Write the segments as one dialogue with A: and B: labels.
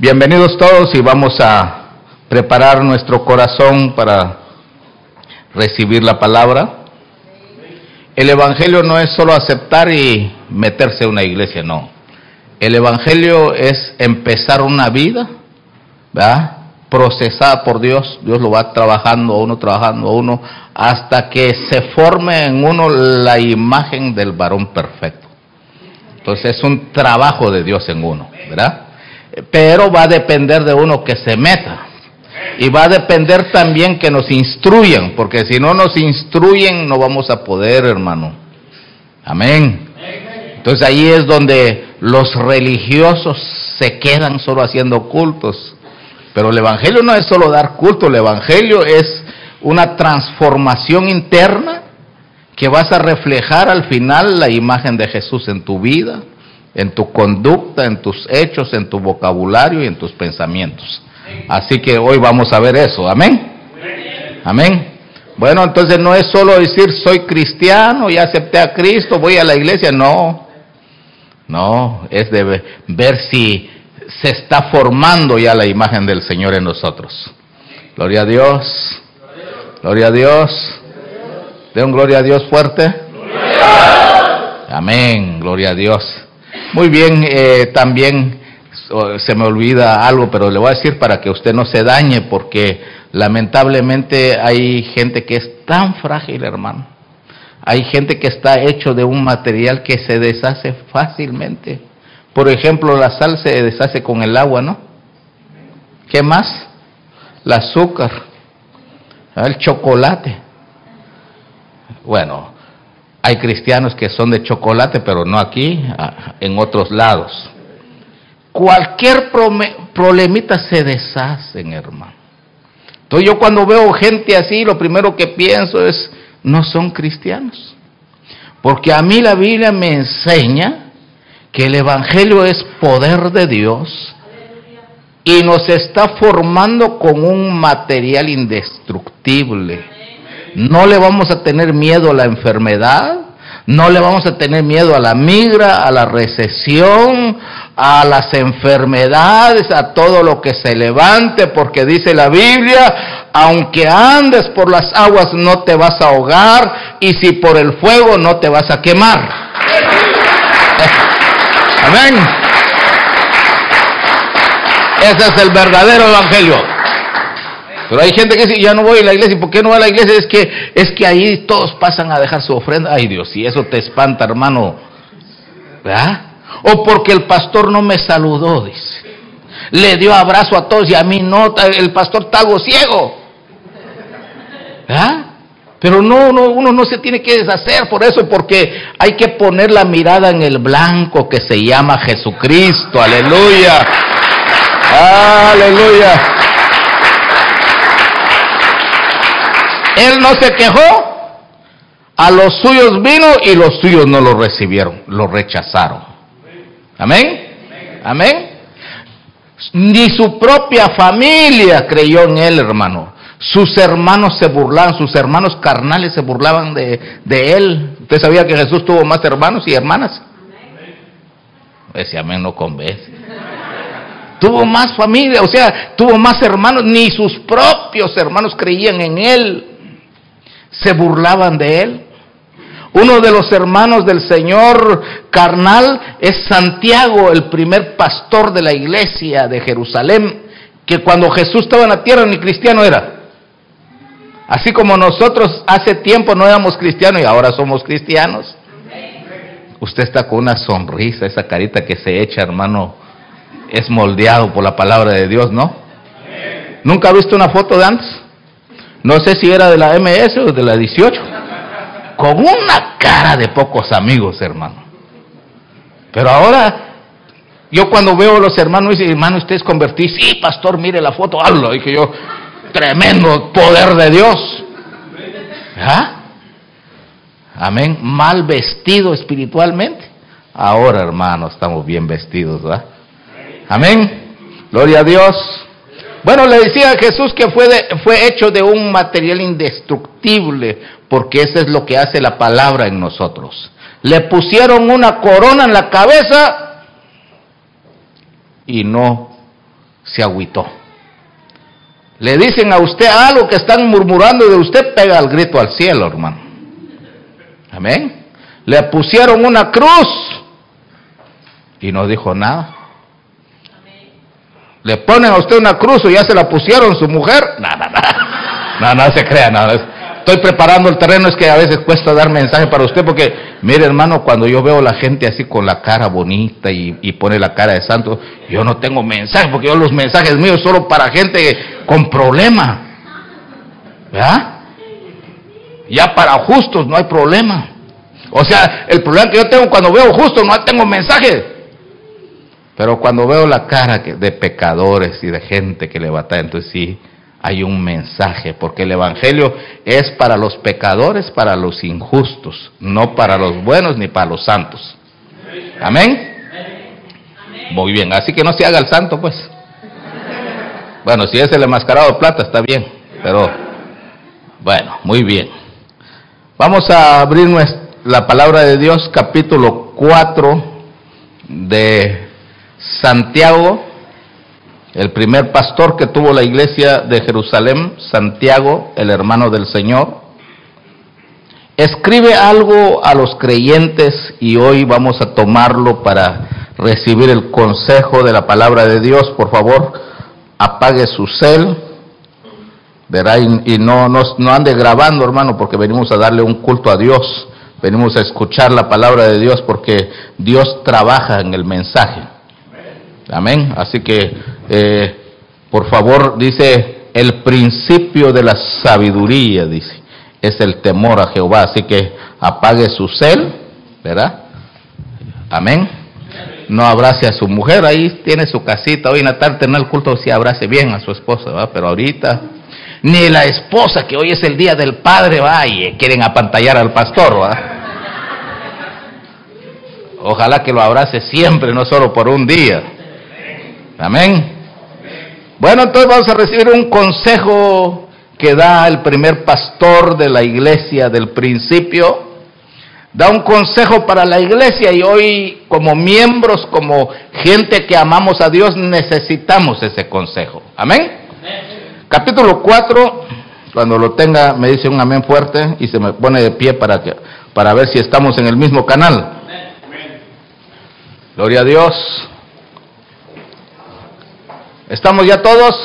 A: Bienvenidos todos y vamos a preparar nuestro corazón para recibir la palabra. El Evangelio no es solo aceptar y meterse a una iglesia, no. El Evangelio es empezar una vida, ¿verdad? procesada por Dios, Dios lo va trabajando a uno, trabajando a uno, hasta que se forme en uno la imagen del varón perfecto. Entonces es un trabajo de Dios en uno, ¿verdad? Pero va a depender de uno que se meta. Y va a depender también que nos instruyan, porque si no nos instruyen no vamos a poder, hermano. Amén. Entonces ahí es donde los religiosos se quedan solo haciendo cultos pero el Evangelio no es solo dar culto, el Evangelio es una transformación interna que vas a reflejar al final la imagen de Jesús en tu vida, en tu conducta, en tus hechos, en tu vocabulario y en tus pensamientos. Así que hoy vamos a ver eso, amén. Amén. Bueno, entonces no es solo decir soy cristiano, ya acepté a Cristo, voy a la iglesia, no. No, es de ver si se está formando ya la imagen del Señor en nosotros. Gloria a Dios. Gloria a Dios. De un gloria a Dios fuerte. Amén. Gloria a Dios. Muy bien, eh, también se me olvida algo, pero le voy a decir para que usted no se dañe, porque lamentablemente hay gente que es tan frágil, hermano. Hay gente que está hecho de un material que se deshace fácilmente. Por ejemplo, la sal se deshace con el agua, ¿no? ¿Qué más? El azúcar, el chocolate. Bueno, hay cristianos que son de chocolate, pero no aquí, en otros lados. Cualquier problemita se deshacen, hermano. Entonces yo cuando veo gente así, lo primero que pienso es, no son cristianos. Porque a mí la Biblia me enseña que el Evangelio es poder de Dios y nos está formando con un material indestructible. No le vamos a tener miedo a la enfermedad, no le vamos a tener miedo a la migra, a la recesión, a las enfermedades, a todo lo que se levante, porque dice la Biblia, aunque andes por las aguas no te vas a ahogar y si por el fuego no te vas a quemar. Amén. Ese es el verdadero evangelio. Pero hay gente que dice, ya no voy a la iglesia. ¿Y por qué no va a la iglesia? Es que, es que ahí todos pasan a dejar su ofrenda. Ay Dios, y eso te espanta, hermano. ¿Verdad? O porque el pastor no me saludó, dice. Le dio abrazo a todos y a mí no. El pastor está algo ciego. ¿Verdad? Pero no, no, uno no se tiene que deshacer por eso, porque hay que poner la mirada en el blanco que se llama Jesucristo. Aleluya. Aleluya. Él no se quejó. A los suyos vino y los suyos no lo recibieron, lo rechazaron. Amén. Amén. Ni su propia familia creyó en él, hermano. Sus hermanos se burlaban, sus hermanos carnales se burlaban de, él. ¿Usted sabía que Jesús tuvo más hermanos y hermanas? Ese amén no convence. Tuvo más familia, o sea, tuvo más hermanos, ni sus propios hermanos creían en él. Se burlaban de él. Uno de los hermanos del Señor carnal es Santiago, el primer pastor de la iglesia de Jerusalén, que cuando Jesús estaba en la tierra ni cristiano era. Así como nosotros hace tiempo no éramos cristianos y ahora somos cristianos. Usted está con una sonrisa, esa carita que se echa, hermano, es moldeado por la palabra de Dios, ¿no? ¿Nunca ha visto una foto de antes? No sé si era de la MS o de la 18. Con una cara de pocos amigos, hermano. Pero ahora Yo cuando veo a los hermanos, dice, hermano, ¿usted es convertido? Sí, pastor, mire la foto, hablo. Dije yo, tremendo poder de Dios. ¿Ah? Amén. Mal vestido espiritualmente. Ahora, hermano, estamos bien vestidos, ¿verdad? Amén. Gloria a Dios. Bueno, le decía a Jesús que fue, fue hecho de un material indestructible, porque eso es lo que hace la palabra en nosotros. Le pusieron una corona en la cabeza y no se agüitó. Le dicen a usted algo que están murmurando de usted, pega el grito al cielo, hermano. Amén. Le pusieron una cruz y no dijo nada. Le ponen a usted una cruz o ya se la pusieron su mujer. Nada, nada. No, no se crea nada. Estoy preparando el terreno, es que a veces cuesta dar mensaje para usted porque, mire hermano, cuando yo veo la gente así con la cara bonita y, y pone la cara de santo, yo no tengo mensaje porque yo los mensajes míos solo para gente con problema. ¿Verdad? Ya para justos no hay problema. O sea, el problema que yo tengo cuando veo justos no tengo mensaje. Pero cuando veo la cara de pecadores y de gente que le batalla, entonces sí, hay un mensaje, porque el Evangelio es para los pecadores, para los injustos, no para los buenos ni para los santos. Amén. Muy bien, así que no se haga el santo, pues. Bueno, si es el enmascarado de plata, está bien, pero bueno, muy bien. Vamos a abrir la palabra de Dios, capítulo 4 de Santiago, el primer pastor que tuvo la iglesia de Jerusalén, Santiago, el hermano del Señor, escribe algo a los creyentes y hoy vamos a tomarlo para recibir el consejo de la palabra de Dios. Por favor, apague su cel, verá, y, no, no, no ande grabando, hermano, porque venimos a darle un culto a Dios. Venimos a escuchar la palabra de Dios porque Dios trabaja en el mensaje. Amén. Así que, eh, por favor, dice, el principio de la sabiduría, dice, es el temor a Jehová. Así que apague su cel, ¿verdad? Amén. No abrace a su mujer, ahí tiene su casita. Hoy en la tarde en el culto sí abrace bien a su esposa, ¿verdad? Pero ahorita, ni la esposa, que hoy es el día del padre, va, y quieren apantallar al pastor, ¿verdad? Ojalá que lo abrace siempre, no solo por un día. Amén. Bueno, entonces vamos a recibir un consejo que da el primer pastor de la iglesia del principio. Da un consejo para la iglesia y hoy como miembros, como gente que amamos a Dios, necesitamos ese consejo. Amén. Capítulo 4, cuando lo tenga me dice un amén fuerte y se me pone de pie para, que, para ver si estamos en el mismo canal. Gloria a Dios. ¿Estamos ya todos?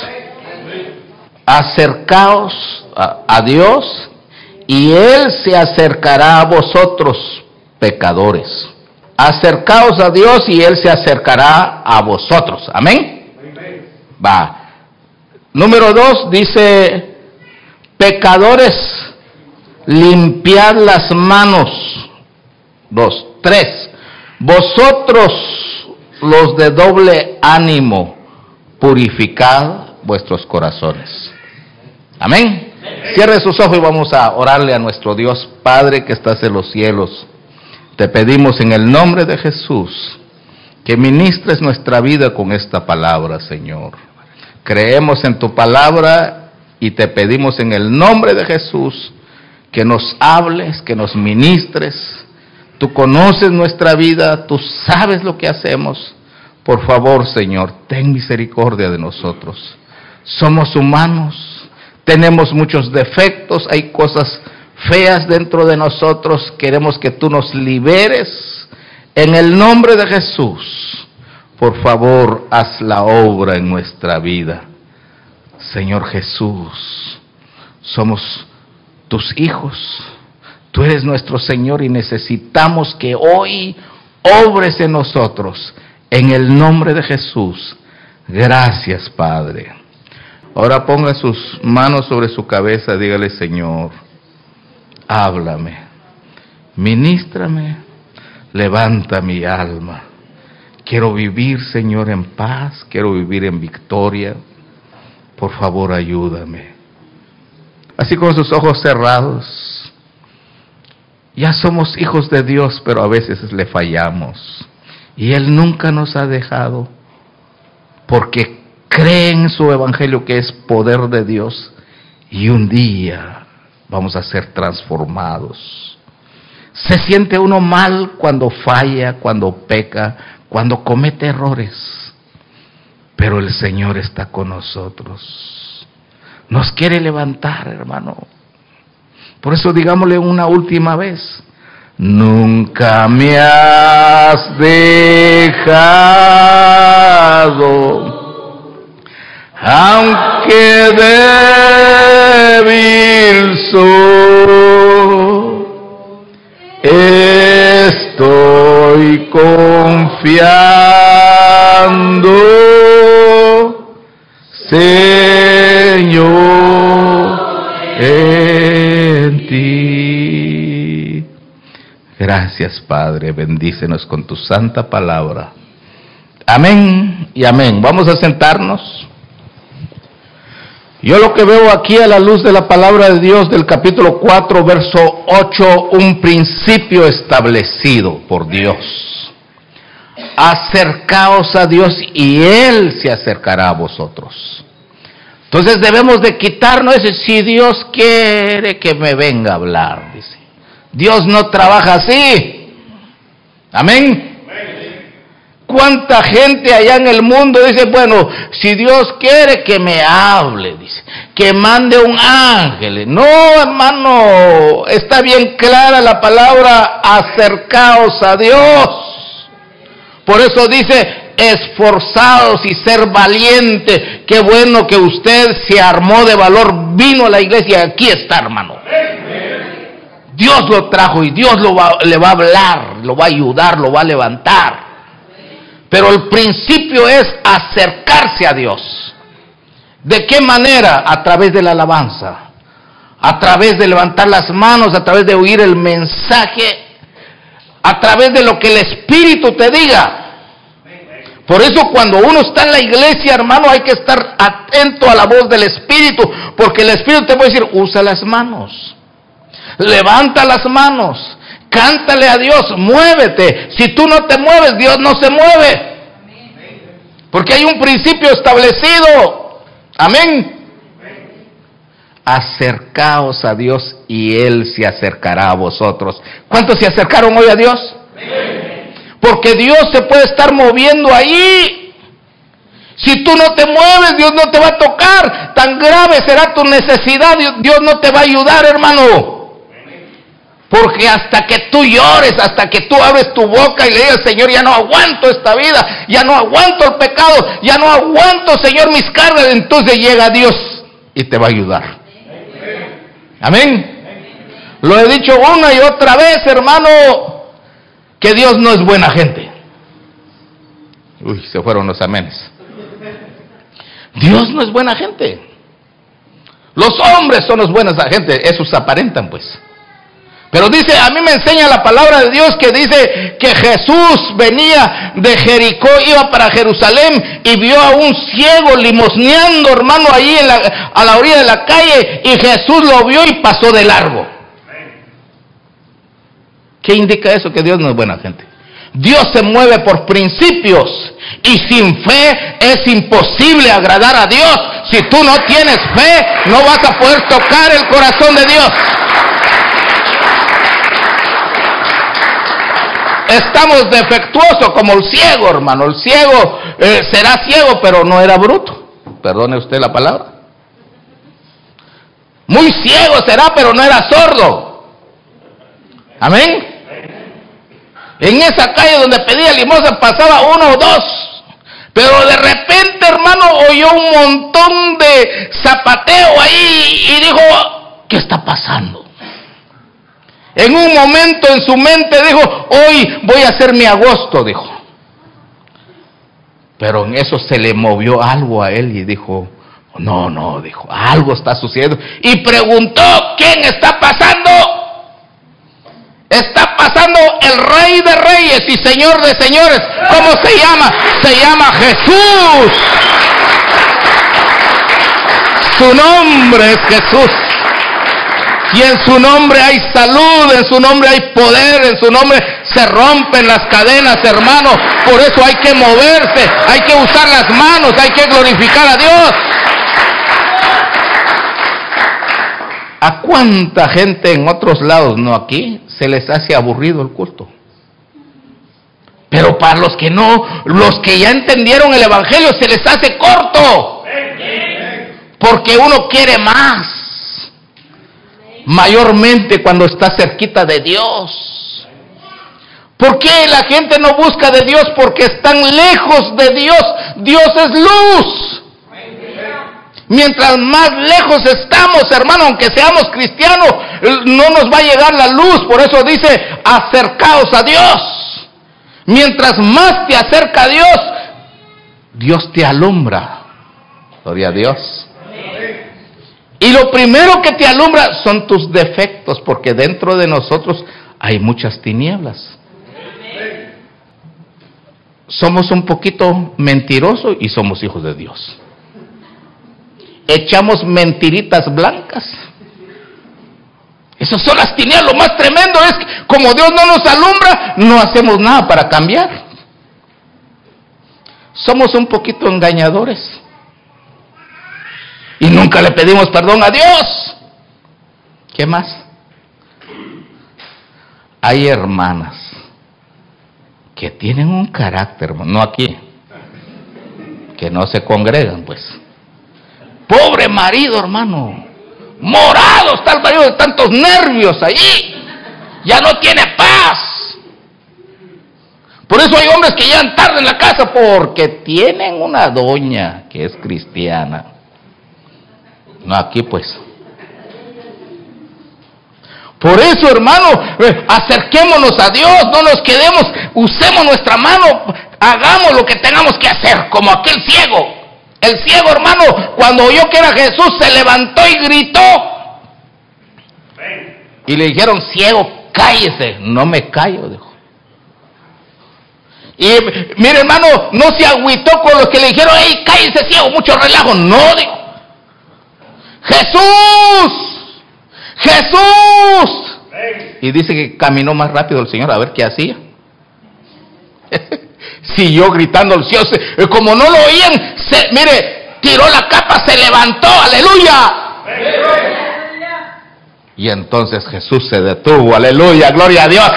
A: Acercaos a, Dios y Él se acercará a vosotros, pecadores. Acercaos a Dios y Él se acercará a vosotros. Amén. Va. Número dos dice, pecadores, limpiad las manos. Dos. Tres, vosotros los de doble ánimo purificad vuestros corazones. Amén. Cierre sus ojos y vamos a orarle a nuestro Dios Padre que estás en los cielos. Te pedimos en el nombre de Jesús que ministres nuestra vida con esta palabra, Señor. Creemos en tu palabra y te pedimos en el nombre de Jesús que nos hables, que nos ministres. Tú conoces nuestra vida, tú sabes lo que hacemos. Por favor, Señor, ten misericordia de nosotros. Somos humanos, tenemos muchos defectos, hay cosas feas dentro de nosotros. Queremos que tú nos liberes. En el nombre de Jesús, por favor, haz la obra en nuestra vida. Señor Jesús, somos tus hijos. Tú eres nuestro Señor y necesitamos que hoy obres en nosotros en el nombre de Jesús. Gracias, Padre. Ahora ponga sus manos sobre su cabeza, dígale, Señor, háblame, ministrame, levanta mi alma. Quiero vivir, Señor, en paz, quiero vivir en victoria. Por favor, ayúdame. Así con sus ojos cerrados. Ya somos hijos de Dios, pero a veces le fallamos. Y Él nunca nos ha dejado porque cree en su evangelio que es poder de Dios y un día vamos a ser transformados. Se siente uno mal cuando falla, cuando peca, cuando comete errores, pero el Señor está con nosotros. Nos quiere levantar, hermano. Por eso digámosle una última vez, nunca me has dejado, aunque débil soy, estoy confiando, Señor, Gracias, Padre, bendícenos con tu santa palabra. Amén y amén. Vamos a sentarnos. Yo lo que veo aquí a la luz de la palabra de Dios del capítulo 4, verso 8, un principio establecido por Dios. Acercaos a Dios y Él se acercará a vosotros. Entonces debemos de quitarnos ese, si Dios quiere que me venga a hablar, dice. Dios no trabaja así. Amén. ¿Cuánta gente allá en el mundo dice, bueno, si Dios quiere que me hable, dice, que mande un ángel? No, hermano, está bien clara la palabra, acercaos a Dios. Por eso dice, esforzados y ser valiente. Qué bueno que usted se armó de valor, vino a la iglesia aquí está, hermano. Dios lo trajo y Dios lo va, le va a hablar, lo va a ayudar, lo va a levantar. Pero el principio es acercarse a Dios. ¿De qué manera? A través de la alabanza, a través de levantar las manos, a través de oír el mensaje, a través de lo que el Espíritu te diga. Por eso cuando uno está en la iglesia, hermano, hay que estar atento a la voz del Espíritu, porque el Espíritu te puede decir, usa las manos, levanta las manos, cántale a Dios, muévete. Si tú no te mueves, Dios no se mueve. Porque hay un principio establecido. Amén. Acercaos a Dios y Él se acercará a vosotros. ¿Cuántos se acercaron hoy a Dios? Porque Dios se puede estar moviendo ahí. Si tú no te mueves, Dios no te va a tocar. Tan grave será tu necesidad, Dios no te va a ayudar, hermano. Porque hasta que tú llores, hasta que tú abres tu boca y le digas, Señor, ya no aguanto esta vida, ya no aguanto el pecado, ya no aguanto, Señor, mis cargas, entonces llega Dios y te va a ayudar. Amén. Lo he dicho una y otra vez, hermano, que Dios no es buena gente. Uy, se fueron los amenes. Dios no es buena gente. Los hombres son los buenos gente, esos aparentan pues. Pero dice, a mí me enseña la palabra de Dios que dice que Jesús venía de Jericó, iba para Jerusalén y vio a un ciego limosneando, hermano, ahí en la, a la orilla de la calle y Jesús lo vio y pasó de largo. ¿Qué indica eso? Que Dios no es buena gente. Dios se mueve por principios y sin fe es imposible agradar a Dios. Si tú no tienes fe, no vas a poder tocar el corazón de Dios. Estamos defectuosos como el ciego, hermano. El ciego eh, será ciego, pero no era bruto. Perdone usted la palabra. Muy ciego será, pero no era sordo. Amén. En esa calle donde pedía limosna pasaba uno o dos. Pero de repente, hermano, oyó un montón de zapateo ahí y dijo, ¿qué está pasando? En un momento en su mente dijo, hoy voy a hacer mi agosto, dijo. Pero en eso se le movió algo a él y dijo, no, no, dijo, algo está sucediendo. Y preguntó, ¿quién está pasando? Está pasando el Rey de Reyes y Señor de Señores. ¿Cómo se llama? Se llama Jesús. Su nombre es Jesús. Y en su nombre hay salud, en su nombre hay poder, en su nombre se rompen las cadenas, hermano. Por eso hay que moverse, hay que usar las manos, hay que glorificar a Dios. ¿A cuánta gente en otros lados, no aquí, se les hace aburrido el culto? Pero para los que no, los que ya entendieron el Evangelio, se les hace corto. Porque uno quiere más. Mayormente cuando está cerquita de Dios. ¿Por qué la gente no busca de Dios? Porque están lejos de Dios. Dios es luz. Mientras más lejos estamos, hermano, aunque seamos cristianos, no nos va a llegar la luz. Por eso dice, acercaos a Dios. Mientras más te acerca a Dios, Dios te alumbra. Gloria a Dios. Y lo primero que te alumbra son tus defectos, porque dentro de nosotros hay muchas tinieblas. Somos un poquito mentirosos y somos hijos de Dios echamos mentiritas blancas. Esas son las tinieblas. Lo más tremendo es que como Dios no nos alumbra, no hacemos nada para cambiar. Somos un poquito engañadores. Nunca le pedimos perdón a Dios. ¿Qué más? Hay hermanas que tienen un carácter, no aquí, que no se congregan, pues Pobre marido, hermano. Morado está el marido de tantos nervios allí. Ya no tiene paz. Por eso hay hombres que llegan tarde en la casa porque tienen una doña que es cristiana. No, aquí pues. Por eso, hermano, eh, acerquémonos a Dios, no nos quedemos, usemos nuestra mano, hagamos lo que tengamos que hacer, como aquel ciego. El ciego, hermano, cuando oyó que era Jesús, se levantó y gritó. Y le dijeron, ciego, cállese. No me callo, dijo. Y mire, hermano, no se agüitó con los que le dijeron, hey, cállese, ciego, mucho relajo. No, dijo. Jesús, Jesús. Y dice que caminó más rápido el Señor a ver qué hacía. siguió gritando al cielo. Como no lo oían, se, mire, tiró la capa, se levantó, aleluya. Y entonces Jesús se detuvo, aleluya, gloria a Dios.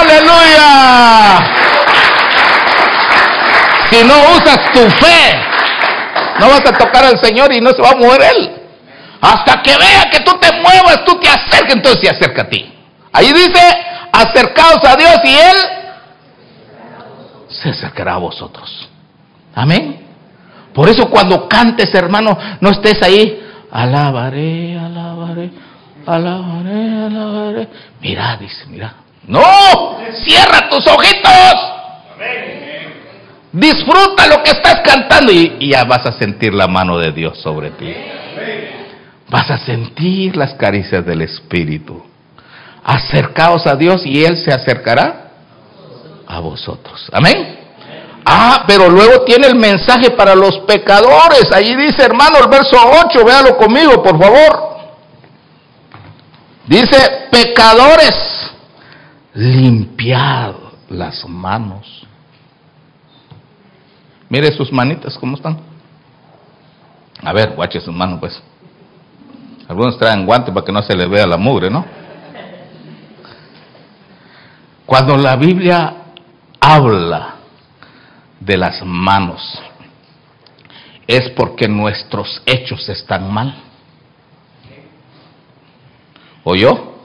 A: Aleluya. Si no usas tu fe, no vas a tocar al Señor y no se va a mover Él. Hasta que vea que tú te muevas, tú te acerques, entonces se acerca a ti. Ahí dice, acercaos a Dios y Él se acercará a vosotros. Amén. Por eso cuando cantes, hermano, no estés ahí. Alabaré, alabaré, alabaré, alabaré. Mira, dice, mira. No, cierra tus ojitos. Disfruta lo que estás cantando y, ya vas a sentir la mano de Dios sobre ti. Vas a sentir las caricias del Espíritu. Acercaos a Dios y Él se acercará a vosotros. Amén. Ah, pero luego tiene el mensaje para los pecadores. Allí dice, hermano, el verso 8, véalo conmigo, por favor. Dice, pecadores, limpiad las manos. Mire sus manitas, ¿cómo están? A ver, guache sus manos, pues. Algunos traen guantes para que no se les vea la mugre, ¿no? Cuando la Biblia habla de las manos es porque nuestros hechos están mal. ¿Oyó?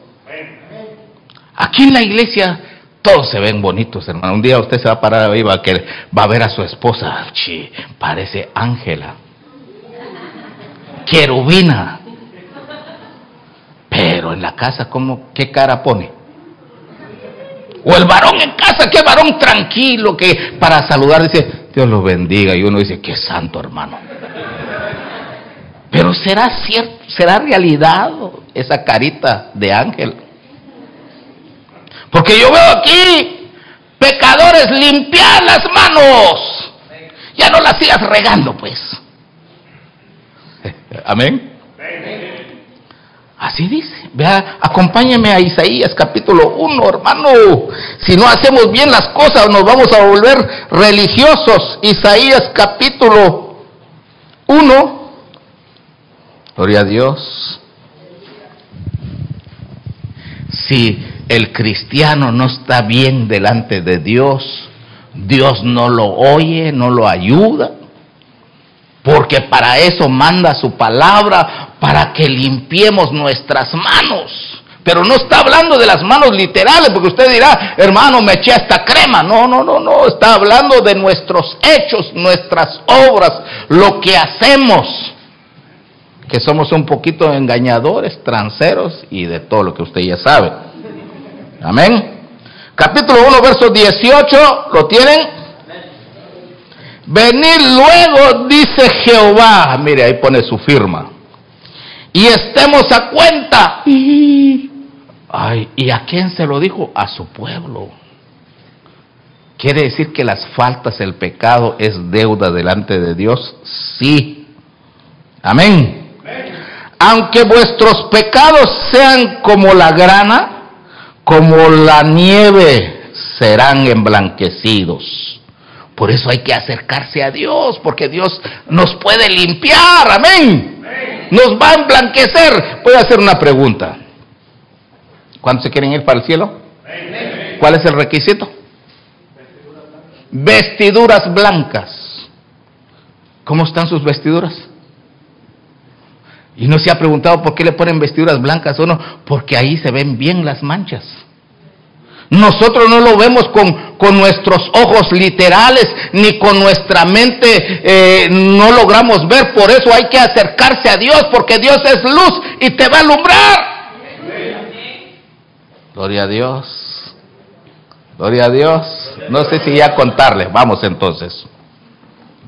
A: Aquí en la iglesia todos se ven bonitos, hermano. Un día usted se va a parar ahí, va que, va a ver a su esposa. Chi, parece Ángela. Querubina. Pero en la casa, ¿cómo, ¿qué cara pone? O el varón en casa, qué varón tranquilo que para saludar dice, Dios lo bendiga. Y uno dice, qué santo hermano. Pero será cierto, será realidad esa carita de ángel. Porque yo veo aquí pecadores limpiar las manos. Ya no las sigas regando, pues. Amén. Así dice. Vea, acompáñeme a Isaías capítulo 1, hermano. Si no hacemos bien las cosas, nos vamos a volver religiosos. Isaías capítulo 1. Gloria a Dios. Si el cristiano no está bien delante de Dios, Dios no lo oye, no lo ayuda. Porque para eso manda su palabra, para que limpiemos nuestras manos. Pero no está hablando de las manos literales, porque usted dirá, hermano, me eché esta crema. No, no, no, no. Está hablando de nuestros hechos, nuestras obras, lo que hacemos. Que somos un poquito engañadores, tranceros y de todo lo que usted ya sabe. Amén. Capítulo 1, verso 18, ¿lo tienen? Venid luego, dice Jehová, mire, ahí pone su firma, y estemos a cuenta. Ay, ¿y a quién se lo dijo? A su pueblo. ¿Quiere decir que las faltas, el pecado es deuda delante de Dios? Sí. Amén. Aunque vuestros pecados sean como la grana, como la nieve, serán emblanquecidos. Por eso hay que acercarse a Dios, porque Dios nos puede limpiar, amén. Nos va a emblanquecer. Voy a hacer una pregunta. ¿Cuántos se quieren ir para el cielo? ¿Cuál es el requisito? Vestiduras blancas. ¿Cómo están sus vestiduras? Y no se ha preguntado por qué le ponen vestiduras blancas o no, porque ahí se ven bien las manchas. Nosotros no lo vemos con, con nuestros ojos literales ni con nuestra mente eh, no logramos ver. Por eso hay que acercarse a Dios porque Dios es luz y te va a alumbrar. Gloria a Dios. Gloria a Dios. No sé si ya contarle. Vamos entonces.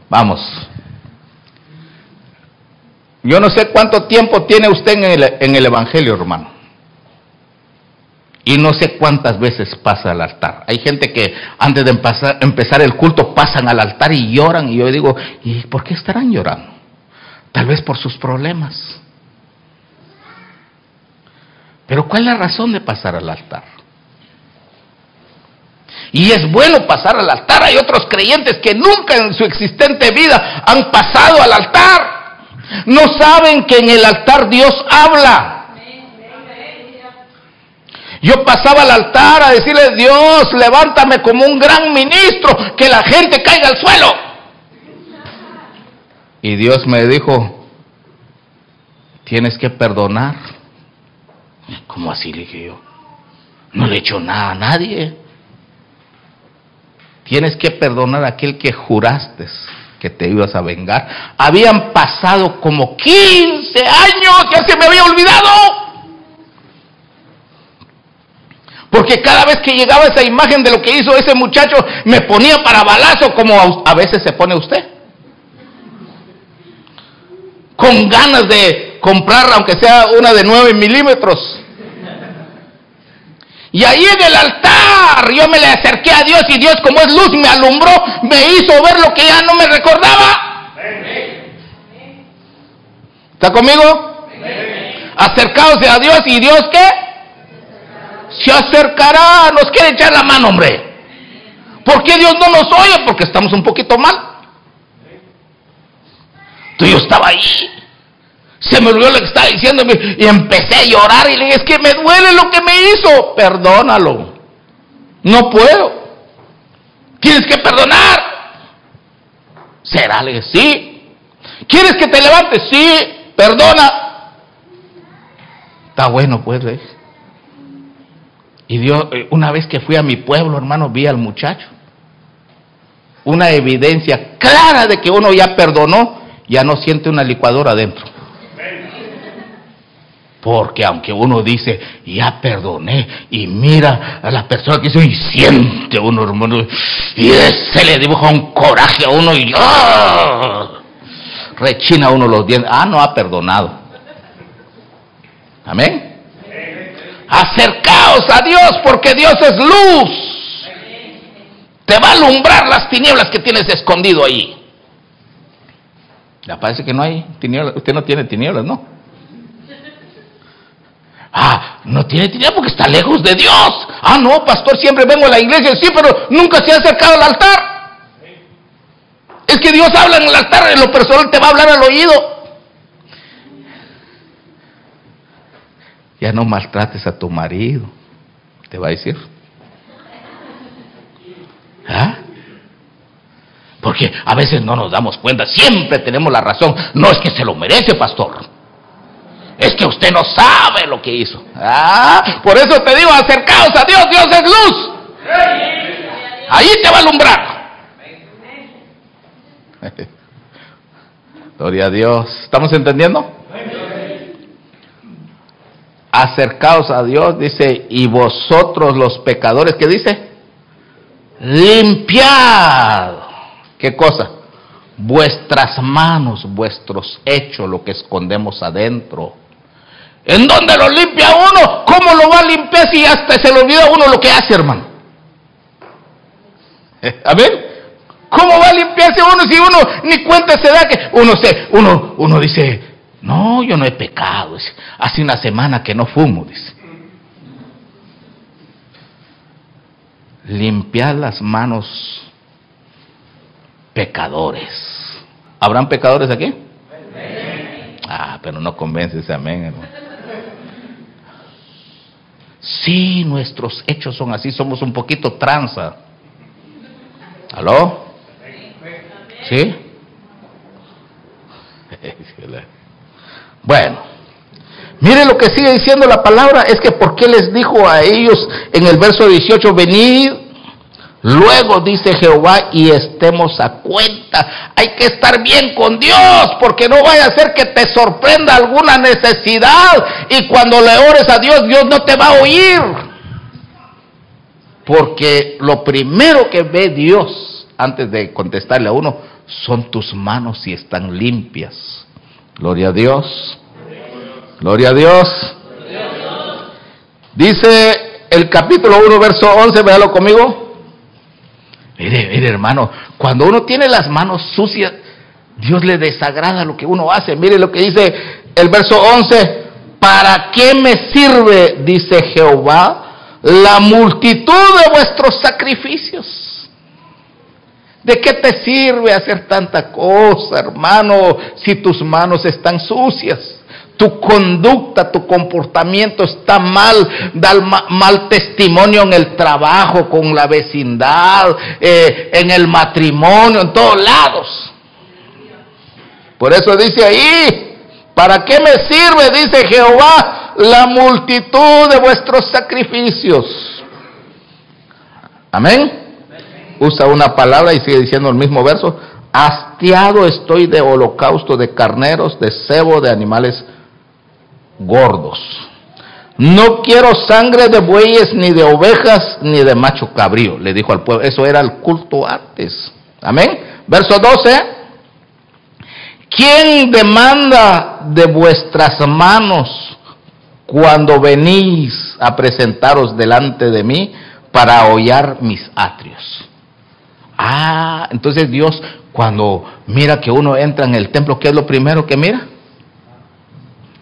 A: Vamos. Yo no sé cuánto tiempo tiene usted en el, en el Evangelio, hermano. Y no sé cuántas veces pasa al altar. Hay gente que antes de empezar, el culto pasan al altar y lloran. Y yo digo, ¿y por qué estarán llorando? Tal vez por sus problemas. Pero ¿cuál es la razón de pasar al altar? Y es bueno pasar al altar. Hay otros creyentes que nunca en su existente vida han pasado al altar. No saben que en el altar Dios habla. Yo pasaba al altar a decirle, Dios, levántame como un gran ministro, que la gente caiga al suelo. Y Dios me dijo, tienes que perdonar. ¿Cómo así? Le dije yo, no le he hecho nada a nadie. Tienes que perdonar a aquel que juraste que te ibas a vengar. Habían pasado como 15 años, ya se me había olvidado. Porque cada vez que llegaba esa imagen de lo que hizo ese muchacho, me ponía para balazo como a veces se pone usted. Con ganas de comprar, aunque sea una de 9 milímetros. Y ahí en el altar yo me le acerqué a Dios y Dios como es luz me alumbró, me hizo ver lo que ya no me recordaba. ¿Está conmigo? Acercaos a Dios y Dios qué? se acercará, nos quiere echar la mano, hombre. ¿Por qué Dios no nos oye? Porque estamos un poquito mal. Entonces yo estaba ahí. Se me olvidó lo que estaba diciendo y empecé a llorar y le dije, es que me duele lo que me hizo. Perdónalo. No puedo. Tienes que perdonar. ¿Será? Le sí. ¿Quieres que te levantes? Sí. Perdona. Está bueno, pues. Y Dios, eh, una vez que fui a mi pueblo, hermano, vi al muchacho. Una evidencia clara de que uno ya perdonó, ya no siente una licuadora adentro. Porque aunque uno dice, ya perdoné, y mira a la persona que hizo, y siente uno, hermano, y se le dibuja un coraje a uno, y ¡ah! rechina uno los dientes. Ah, no ha perdonado. Amén. Acercaos a Dios porque Dios es luz. Te va a alumbrar las tinieblas que tienes escondido ahí. Ya parece que no hay tinieblas. Usted no tiene tinieblas, ¿no? Ah, no tiene tinieblas porque está lejos de Dios. Ah, no, pastor, siempre vengo a la iglesia, sí, pero nunca se ha acercado al altar. Es que Dios habla en el altar, en lo personal te va a hablar al oído. Ya no maltrates a tu marido, te va a decir. ¿Ah? Porque a veces no nos damos cuenta, siempre tenemos la razón. No es que se lo merece, pastor. Es que usted no sabe lo que hizo. Ah, por eso te digo, acercaos a Dios, Dios es luz. Ahí te va a alumbrar. Gloria a Dios. ¿Estamos entendiendo? Acercaos a Dios, dice, y vosotros los pecadores, ¿qué dice? Limpiad. ¿Qué cosa? Vuestras manos, vuestros hechos, lo que escondemos adentro. ¿En dónde lo limpia uno? ¿Cómo lo va a limpiar si hasta se le olvida uno lo que hace, hermano? Amén. ¿Cómo va a limpiarse uno si uno ni cuenta se da que uno se, uno, uno dice, no, yo no he pecado. Hace una semana que no fumo, dice. Limpiar las manos pecadores. ¿Habrán pecadores aquí? Ah, pero no convences, amén, hermano. Sí, nuestros hechos son así, somos un poquito tranza. ¿Aló? ¿Sí? Bueno, mire lo que sigue diciendo la palabra, es que ¿por qué les dijo a ellos en el verso 18, venid? Luego dice Jehová y estemos a cuenta. Hay que estar bien con Dios porque no vaya a ser que te sorprenda alguna necesidad y cuando le ores a Dios, Dios no te va a oír. Porque lo primero que ve Dios antes de contestarle a uno son tus manos si están limpias. Gloria a Dios. Gloria a Dios. Dice el capítulo 1, verso 11, véalo conmigo. Mire, mire hermano, cuando uno tiene las manos sucias, Dios le desagrada lo que uno hace. Mire lo que dice el verso 11. ¿Para qué me sirve, dice Jehová, la multitud de vuestros sacrificios? ¿De qué te sirve hacer tanta cosa, hermano, si tus manos están sucias? Tu conducta, tu comportamiento está mal, da mal testimonio en el trabajo, con la vecindad, eh, en el matrimonio, en todos lados. Por eso dice ahí, ¿para qué me sirve, dice Jehová, la multitud de vuestros sacrificios? Amén usa una palabra y sigue diciendo el mismo verso, hastiado estoy de holocausto de carneros, de cebo, de animales gordos. No quiero sangre de bueyes, ni de ovejas, ni de macho cabrío, le dijo al pueblo. Eso era el culto antes. Amén. Verso 12. ¿Quién demanda de vuestras manos cuando venís a presentaros delante de mí para hollar mis atrios? Ah, entonces Dios cuando mira que uno entra en el templo, ¿qué es lo primero que mira?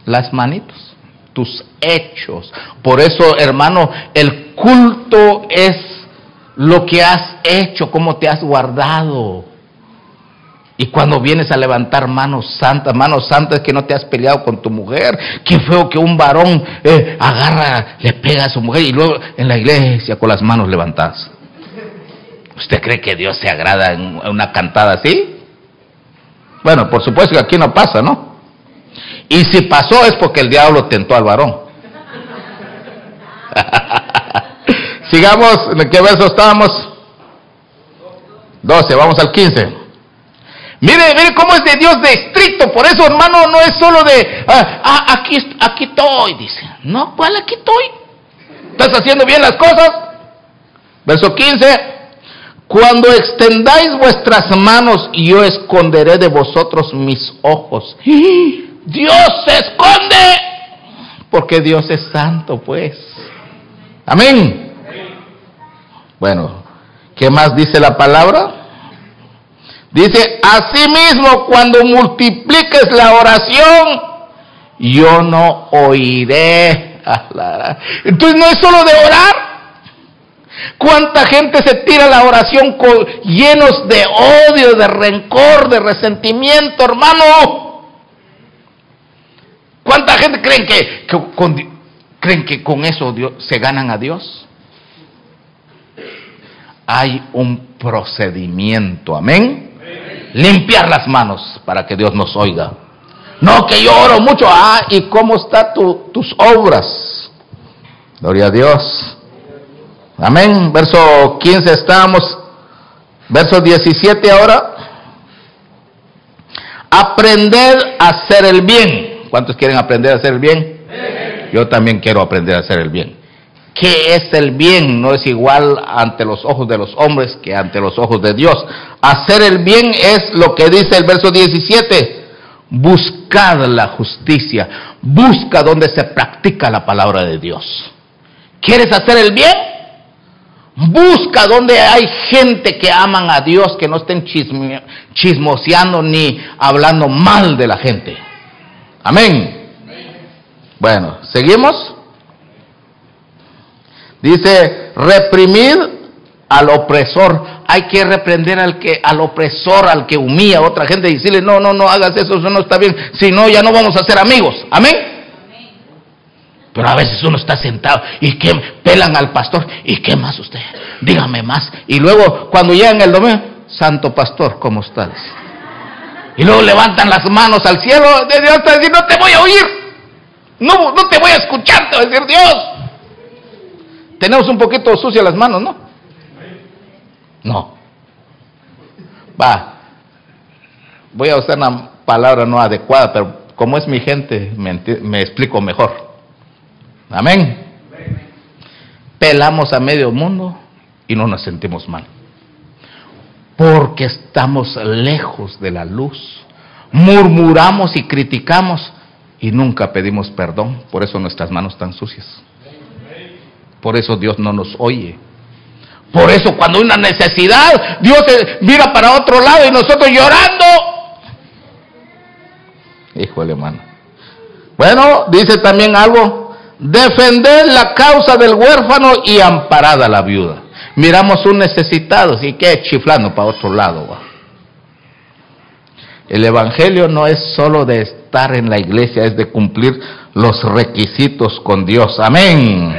A: Las manitos, tus hechos. Por eso, hermano, el culto es lo que has hecho, cómo te has guardado. Y cuando vienes a levantar manos santas, manos santas que no te has peleado con tu mujer, qué feo que un varón eh, agarra, le pega a su mujer y luego en la iglesia con las manos levantadas. ¿Usted cree que Dios se agrada en una cantada así? Bueno, por supuesto que aquí no pasa, ¿no? Y si pasó es porque el diablo tentó al varón. Sigamos, ¿en qué verso estábamos? 12, vamos al 15. Mire, mire cómo es de Dios de estricto. Por eso, hermano, no es solo de, ah, ah, aquí, aquí estoy, dice. No, ¿cuál aquí estoy? ¿Estás haciendo bien las cosas? Verso 15. Cuando extendáis vuestras manos, yo esconderé de vosotros mis ojos. Dios se esconde Porque Dios es santo, pues. Amén. Bueno, ¿qué más dice la palabra? Dice, asimismo, cuando multipliques la oración, yo no oiré. Entonces no es solo de orar. ¿Cuánta gente se tira la oración con, llenos de odio, de rencor, de resentimiento, hermano? ¿Cuánta gente creen que, con, creen que con eso se ganan a Dios? Hay un procedimiento, amén. Limpiar las manos para que Dios nos oiga. No, que yo oro mucho. Ah, ¿y cómo están tus obras? Gloria a Dios. Amén. Verso 15 estamos. Verso 17 ahora. Aprender a hacer el bien. ¿Cuántos quieren aprender a hacer el bien? Yo también quiero aprender a hacer el bien. ¿Qué es el bien? No es igual ante los ojos de los hombres que ante los ojos de Dios. Hacer el bien es lo que dice el verso 17. Buscad la justicia. Busca donde se practica la palabra de Dios. ¿Quieres hacer el bien? Busca donde hay gente que aman a Dios, que no estén chismoseando ni hablando mal de la gente. Amén. Bueno, ¿seguimos? Dice, reprimir al opresor. Hay que reprender al que al opresor, al que humilla a otra gente y decirle, "No, no, no hagas eso, eso no está bien, si no ya no vamos a ser amigos." Amén. Pero a veces uno está sentado y que pelan al pastor, "¿Y qué más usted? Dígame más." Y luego cuando llegan el domingo, "Santo pastor, ¿cómo estás?" Y luego levantan las manos al cielo de Dios y decir, "No te voy a oír." No, no te voy a escuchar, te va a decir Dios. Tenemos un poquito sucias las manos, ¿no? No. Va. Voy a usar una palabra no adecuada, pero como es mi gente, me, explico mejor. Amén. Pelamos a medio mundo y no nos sentimos mal. Porque estamos lejos de la luz. Murmuramos y criticamos y nunca pedimos perdón. Por eso nuestras manos están sucias. Por eso Dios no nos oye. Por eso cuando hay una necesidad, Dios mira para otro lado y nosotros llorando. Híjole, hermano. Bueno, dice también algo. Defender la causa del huérfano y amparada la viuda. Miramos un necesitado y que chiflando para otro lado. El Evangelio no es solo de estar en la iglesia, es de cumplir los requisitos con Dios. Amén.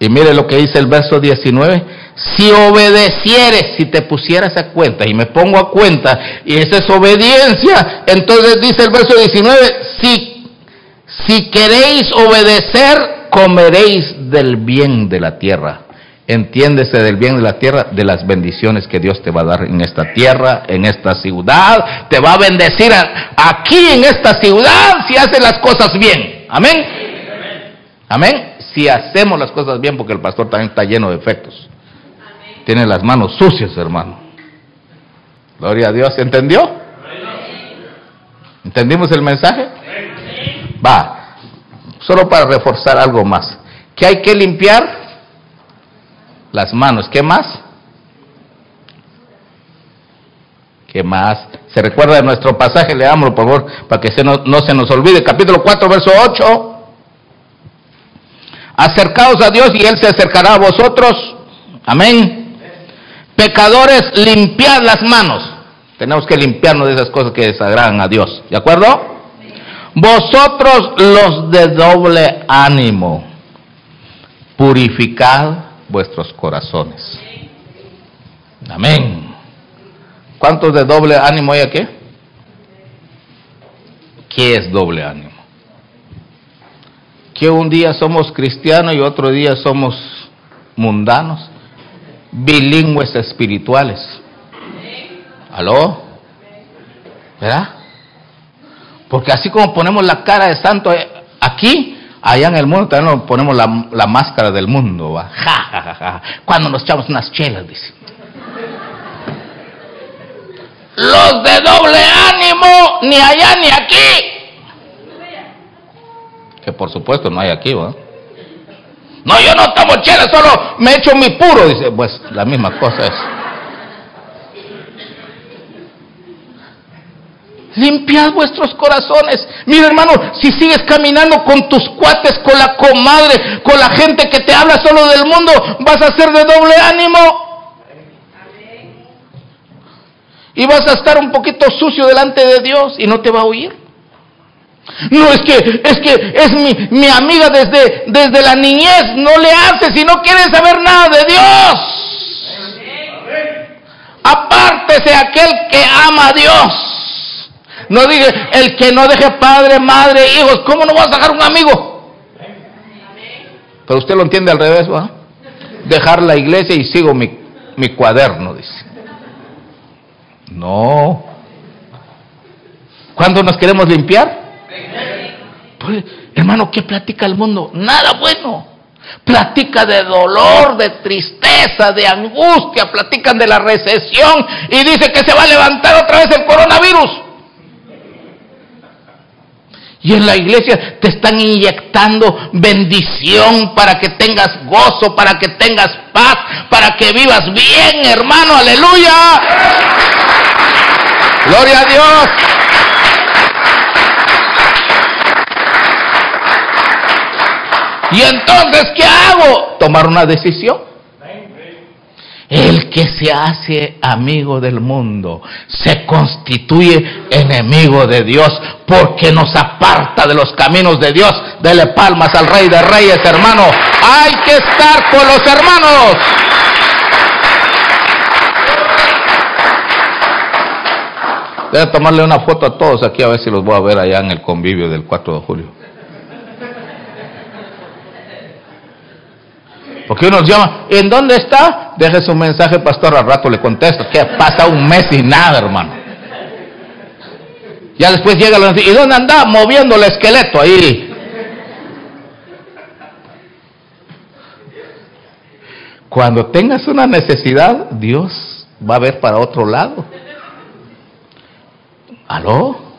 A: Y mire lo que dice el verso 19. Si obedecieres, si te pusieras a cuenta, y me pongo a cuenta, y esa es obediencia, entonces dice el verso 19, si, si queréis obedecer, comeréis del bien de la tierra. Entiéndese del bien de la tierra, de las bendiciones que Dios te va a dar en esta tierra, en esta ciudad. Te va a bendecir aquí en esta ciudad si haces las cosas bien. Amén. Amén si hacemos las cosas bien, porque el pastor también está lleno de efectos. Tiene las manos sucias, hermano. Gloria a Dios. ¿Entendió? ¿Entendimos el mensaje? Va. Solo para reforzar algo más. ¿Qué hay que limpiar? Las manos. ¿Qué más? ¿Qué más? ¿Se recuerda de nuestro pasaje? Leámoslo, por favor, para que se no, no se nos olvide. Capítulo 4, verso 8. Acercaos a Dios y Él se acercará a vosotros. Amén. Pecadores, limpiad las manos. Tenemos que limpiarnos de esas cosas que desagradan a Dios. ¿De acuerdo? Vosotros los de doble ánimo, purificad vuestros corazones. Amén. ¿Cuántos de doble ánimo hay aquí? ¿Qué es doble ánimo? que un día somos cristianos y otro día somos mundanos, bilingües espirituales. ¿Aló? ¿Verdad? Porque así como ponemos la cara de santo aquí, allá en el mundo también ponemos la, máscara del mundo. Ja, ja, ja, ja. Cuando nos echamos unas chelas, dice. Los de doble ánimo, ni allá ni aquí. Que por supuesto no hay aquí, ¿va? No, yo no tomo chela, solo me echo mi puro. Dice, pues la misma cosa es. Limpiad vuestros corazones. Mira hermano, si sigues caminando con tus cuates, con la comadre, con la gente que te habla solo del mundo, vas a ser de doble ánimo. Y vas a estar un poquito sucio delante de Dios y no te va a oír. No es que es que es mi, mi amiga desde, desde la niñez, no le hace si no quiere saber nada de Dios. Apártese aquel que ama a Dios. No diga el que no deje padre, madre, hijos. ¿Cómo no vas a dejar un amigo? Pero usted lo entiende al revés, ¿va? Dejar la iglesia y sigo mi, mi cuaderno, dice. No. ¿Cuándo nos queremos limpiar? Pues, hermano, ¿qué platica el mundo? Nada bueno. Platica de dolor, de tristeza, de angustia, platican de la recesión y dice que se va a levantar otra vez el coronavirus. Y en la iglesia te están inyectando bendición para que tengas gozo, para que tengas paz, para que vivas bien, hermano, aleluya. Gloria a Dios. Y entonces, ¿qué hago? Tomar una decisión. El que se hace amigo del mundo se constituye enemigo de Dios porque nos aparta de los caminos de Dios. Dele palmas al Rey de Reyes, hermano. Hay que estar con los hermanos. Voy a tomarle una foto a todos aquí a ver si los voy a ver allá en el convivio del 4 de julio. Porque uno nos llama, ¿en dónde está? Deje su mensaje, pastor, al rato le contesto. Que pasa un mes y nada, hermano. Ya después llega la ¿y dónde anda? Moviendo el esqueleto ahí. Cuando tengas una necesidad, Dios va a ver para otro lado. ¿Aló?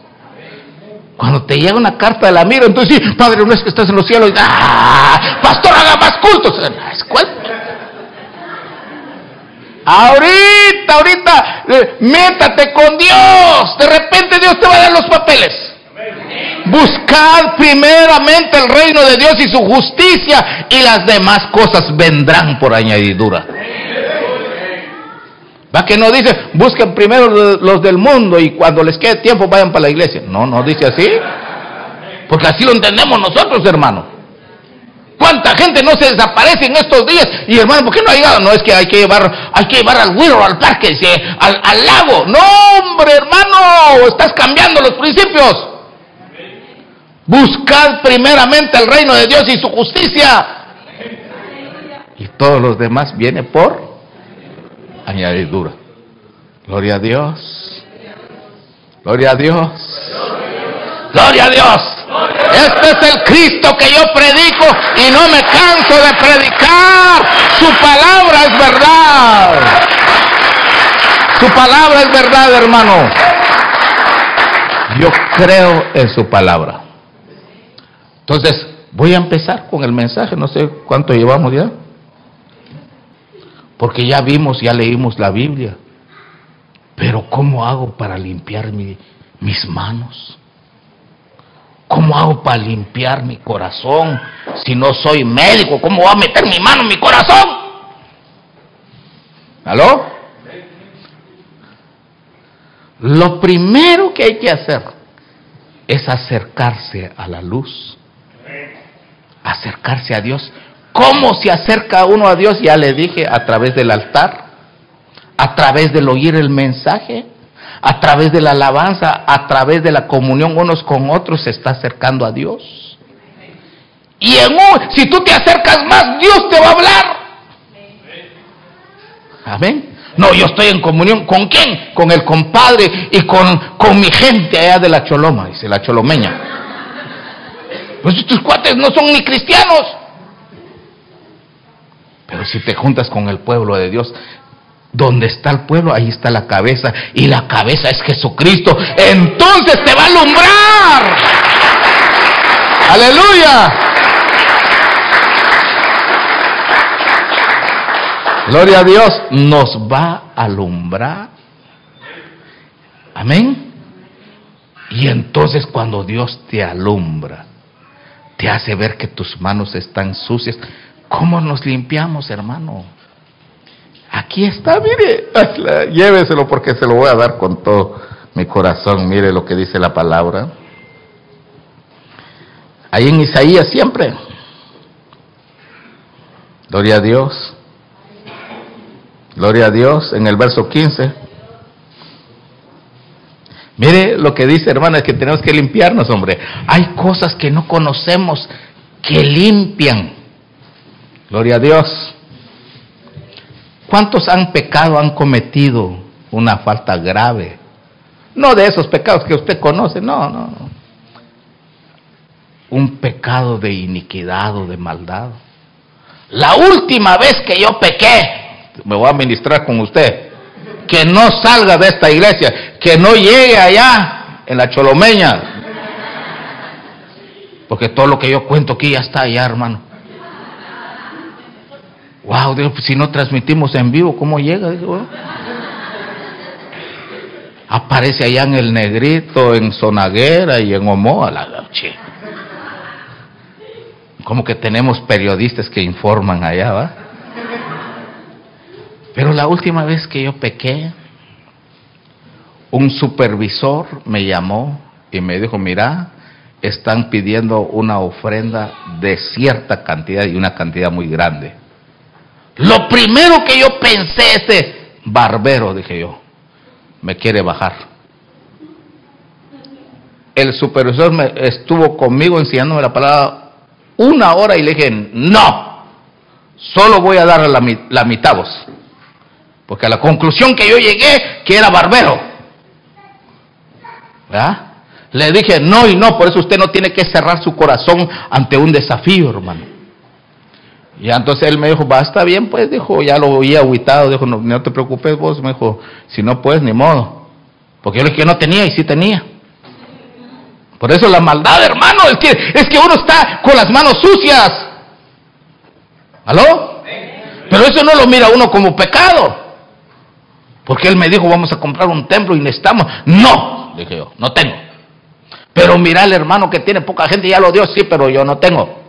A: Cuando te llega una carta de la mira, entonces sí, Padre, no es que estás en los cielos. ¡Ah! Pastor, haga más cultos. ¿Cuál? Ahorita, ahorita, eh, métate con Dios. De repente Dios te va a dar los papeles. Buscad primeramente el reino de Dios y su justicia y las demás cosas vendrán por añadidura. Va que no dice, busquen primero los del mundo y cuando les quede tiempo vayan para la iglesia. No, no dice así. Porque así lo entendemos nosotros, hermano. ¿Cuánta gente no se desaparece en estos días? Y hermano, ¿por qué no ha llegado? No es que hay que llevar, hay que llevar al Wirro, al parque, al, al lago. No, hombre, hermano, estás cambiando los principios. Buscad primeramente el reino de Dios y su justicia. Y todos los demás viene por añadidura. Gloria a Dios. Gloria a Dios. Gloria a Dios. Este es el Cristo que yo predico y no me canso de predicar. Su palabra es verdad. Su palabra es verdad, hermano. Yo creo en su palabra. Entonces, voy a empezar con el mensaje. No sé cuánto llevamos ya. Porque ya vimos, ya leímos la Biblia. Pero ¿cómo hago para limpiar mis manos? ¿Cómo hago para limpiar mi corazón? Si no soy médico, ¿cómo voy a meter mi mano en mi corazón? ¿Aló? Lo primero que hay que hacer es acercarse a la luz, acercarse a Dios. ¿Cómo se acerca uno a Dios? Ya le dije, a través del altar, a través del oír el mensaje, a través de la alabanza, a través de la comunión unos con otros, se está acercando a Dios. Y en si tú te acercas más, Dios te va a hablar. Amén. No, yo estoy en comunión. ¿Con quién? Con el compadre y con, con mi gente allá de la Choloma, dice la Cholomeña. Pues tus cuates no son ni cristianos. Pero si te juntas con el pueblo de Dios, donde está el pueblo, ahí está la cabeza. Y la cabeza es Jesucristo. Entonces te va a alumbrar. Aleluya. Gloria a Dios, nos va a alumbrar. Amén. Y entonces cuando Dios te alumbra, te hace ver que tus manos están sucias. ¿Cómo nos limpiamos, hermano? Aquí está, mire, lléveselo porque se lo voy a dar con todo mi corazón. Mire lo que dice la palabra. Ahí en Isaías siempre. Gloria a Dios. Gloria a Dios. En el verso 15. Mire lo que dice, hermana, es que tenemos que limpiarnos, hombre. Hay cosas que no conocemos que limpian. Gloria a Dios. ¿Cuántos han pecado, han cometido una falta grave? No de esos pecados que usted conoce, no, no, no. Un pecado de iniquidad o de maldad. La última vez que yo pequé, me voy a ministrar con usted, que no salga de esta iglesia, que no llegue allá en la cholomeña. Porque todo lo que yo cuento aquí ya está allá, hermano. Wow, pues, si no transmitimos en vivo, ¿cómo llega? Aparece allá en el Negrito, en Sonaguera y en Omoa, la noche. Como que tenemos periodistas que informan allá, ¿va? Pero la última vez que yo pequé, un supervisor me llamó y me dijo, mira, están pidiendo una ofrenda de cierta cantidad y una cantidad muy grande. Lo primero que yo pensé, este barbero, dije yo, me quiere bajar. El supervisor me estuvo conmigo enseñándome la palabra una hora y le dije, no, solo voy a dar la, mitad vos. Porque a la conclusión que yo llegué, que era barbero. Le dije, no y no, por eso usted no tiene que cerrar su corazón ante un desafío, hermano. Y entonces él me dijo, va, está bien, pues, dijo, ya lo oía aguitado, dijo, no, no te preocupes vos, me dijo, si no puedes, ni modo. Porque yo le dije que no tenía y sí tenía. Por eso la maldad, hermano, es que, es que uno está con las manos sucias. ¿Aló? Pero eso no lo mira uno como pecado. Porque él me dijo, vamos a comprar un templo y necesitamos. No, dije yo, no tengo. Pero mira el hermano que tiene poca gente, ya lo dio, sí, pero yo no tengo.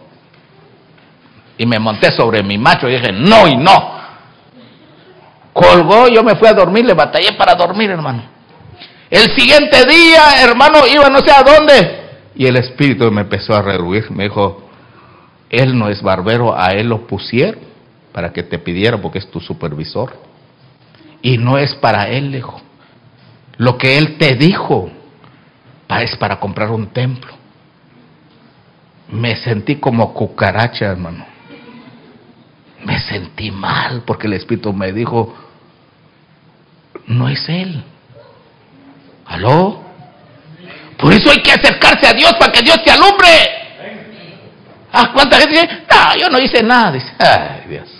A: Y me monté sobre mi macho y dije, no y no. Colgó, yo me fui a dormir, le batallé para dormir, hermano. El siguiente día, hermano, iba no sé a dónde. Y el espíritu me empezó a reruir. Me dijo, él no es barbero, a él lo pusieron para que te pidiera porque es tu supervisor. Y no es para él, dijo. Lo que él te dijo es para comprar un templo. Me sentí como cucaracha, hermano me sentí mal porque el Espíritu me dijo, no es Él. ¿Aló? Por eso hay que acercarse a Dios para que Dios te alumbre. Ah, ¿cuánta gente dice? Yo no hice nada. Dice, ay Dios.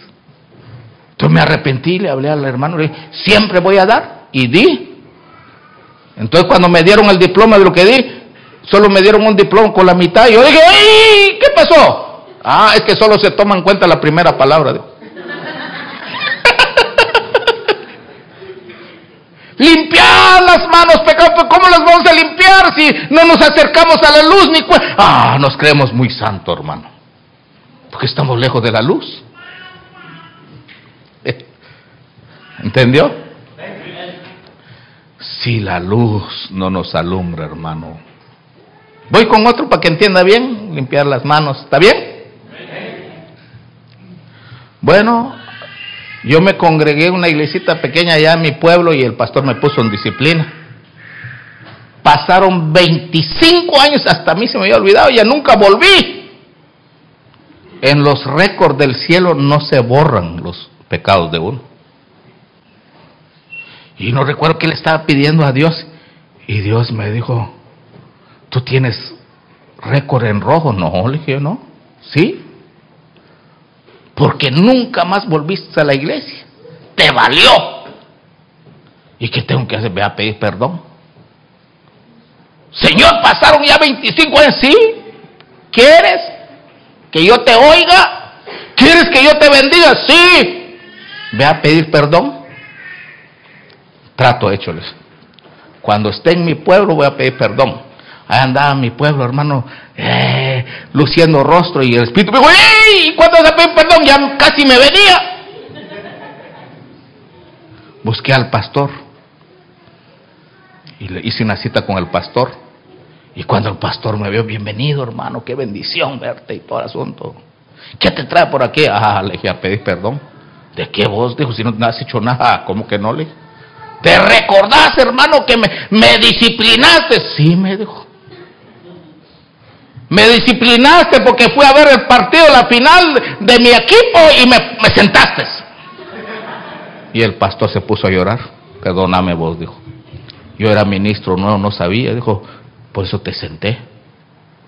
A: Entonces me arrepentí, le hablé al hermano, le dije, siempre voy a dar. Y di. Entonces cuando me dieron el diploma de lo que di, solo me dieron un diploma con la mitad. Y yo dije, ¡ay! ¿Qué pasó? Ah, es que solo se toma en cuenta la primera palabra. limpiar las manos pecado, ¿cómo las vamos a limpiar si no nos acercamos a la luz ni Ah, nos creemos muy santo, hermano. Porque estamos lejos de la luz. ¿Entendió? Si la luz no nos alumbra, hermano. Voy con otro para que entienda bien, limpiar las manos. ¿Está bien? Bueno, yo me congregué en una iglesita pequeña allá en mi pueblo y el pastor me puso en disciplina. Pasaron 25 años, hasta mí se me había olvidado, ya nunca volví. En los récords del cielo no se borran los pecados de uno. Y no recuerdo que le estaba pidiendo a Dios. Y Dios me dijo, ¿tú tienes récord en rojo? No, le dije, no. ¿Sí? Porque nunca más volviste a la iglesia. Te valió. ¿Y qué tengo que hacer? Ve a pedir perdón. Señor, pasaron ya 25 años, sí. ¿Quieres que yo te oiga? ¿Quieres que yo te bendiga? Sí. Ve a pedir perdón. Trato hecholes. Cuando esté en mi pueblo voy a pedir perdón. Ahí andaba mi pueblo, hermano, eh, luciendo rostro y el espíritu me dijo, ¡Ey! ¿Cuándo vas a pedir perdón? Ya casi me venía. Busqué al pastor y le hice una cita con el pastor. Y cuando el pastor me vio, bienvenido hermano, qué bendición verte y todo el asunto. ¿Qué te trae por aquí? Ah, le dije a pedir perdón. ¿De qué vos? Dijo, si no has hecho nada, ¿cómo que no le? ¿Te recordás, hermano, que me, me disciplinaste? Sí, me dijo. Me disciplinaste porque fui a ver el partido, la final de mi equipo y me, sentaste. Y el pastor se puso a llorar. Perdóname vos, dijo. Yo era ministro nuevo, no sabía. Dijo, por eso te senté.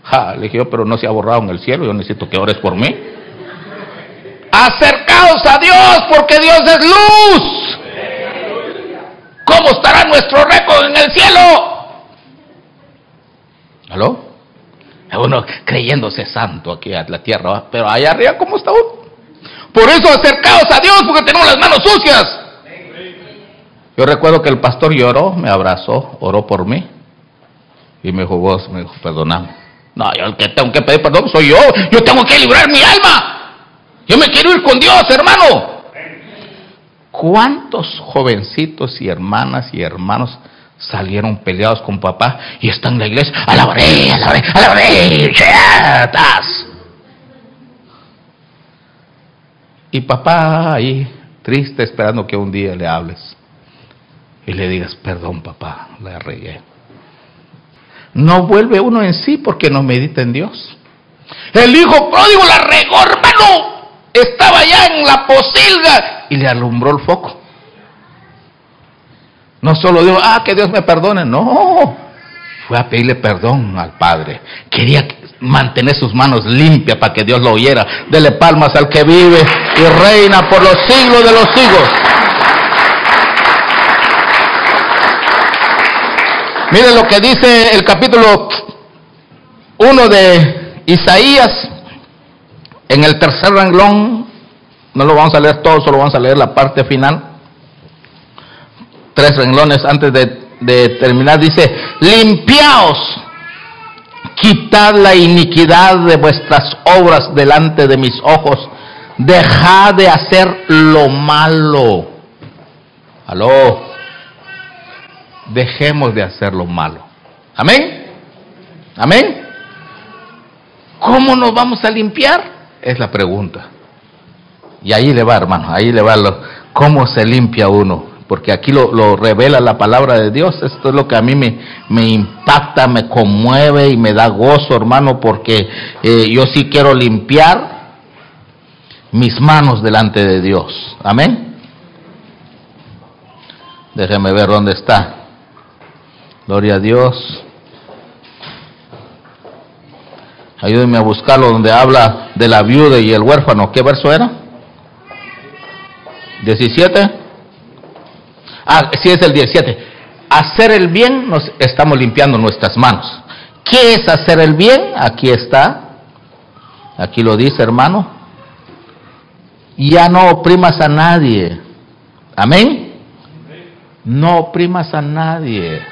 A: Ja, le dije yo, pero no se ha borrado en el cielo. Yo necesito que ores por mí. Acercaos a Dios porque Dios es luz. ¿Cómo estará nuestro récord en el cielo? ¿Aló? Uno creyéndose santo aquí a la tierra, pero allá arriba, ¿cómo está uno? Por eso acercaos a Dios, porque tenemos las manos sucias. Yo recuerdo que el pastor lloró, me abrazó, oró por mí. Y me dijo, vos, me dijo, perdoname. No, yo el que tengo que pedir perdón soy yo. Yo tengo que librar mi alma. Yo me quiero ir con Dios, hermano. ¿Cuántos jovencitos y hermanas y hermanos salieron peleados con papá y están en la iglesia? Alabaré, alabaré, alabaré, chetas. Y papá ahí, triste, esperando que un día le hables y le digas, perdón papá, la regué. No vuelve uno en sí porque no medita en Dios. El hijo pródigo la regó, hermano. Estaba ya en la posilga y le alumbró el foco. No solo dijo, ah, que Dios me perdone. No, fue a pedirle perdón al Padre. Quería mantener sus manos limpias para que Dios lo oyera. Dele palmas al que vive y reina por los siglos de los siglos. Mire lo que dice el capítulo 1 de Isaías, en el tercer renglón, no lo vamos a leer todo, solo vamos a leer la parte final. Tres renglones antes de, terminar, dice, limpiaos, quitad la iniquidad de vuestras obras delante de mis ojos, dejad de hacer lo malo. Aló dejemos de hacer lo malo. Amén. Amén. ¿Cómo nos vamos a limpiar? Es la pregunta. Y ahí le va, hermano, ahí le va lo, cómo se limpia uno. Porque aquí lo, revela la palabra de Dios. Esto es lo que a mí me, me impacta, me conmueve y me da gozo, hermano, porque eh, yo sí quiero limpiar mis manos delante de Dios. Amén. Déjeme ver dónde está. Gloria a Dios. Ayúdenme a buscarlo donde habla de la viuda y el huérfano. ¿Qué verso era? 17. Ah, sí es el 17. Hacer el bien nos estamos limpiando nuestras manos. ¿Qué es hacer el bien? Aquí está. Aquí lo dice, hermano. Ya no oprimas a nadie. Amén. No oprimas a nadie.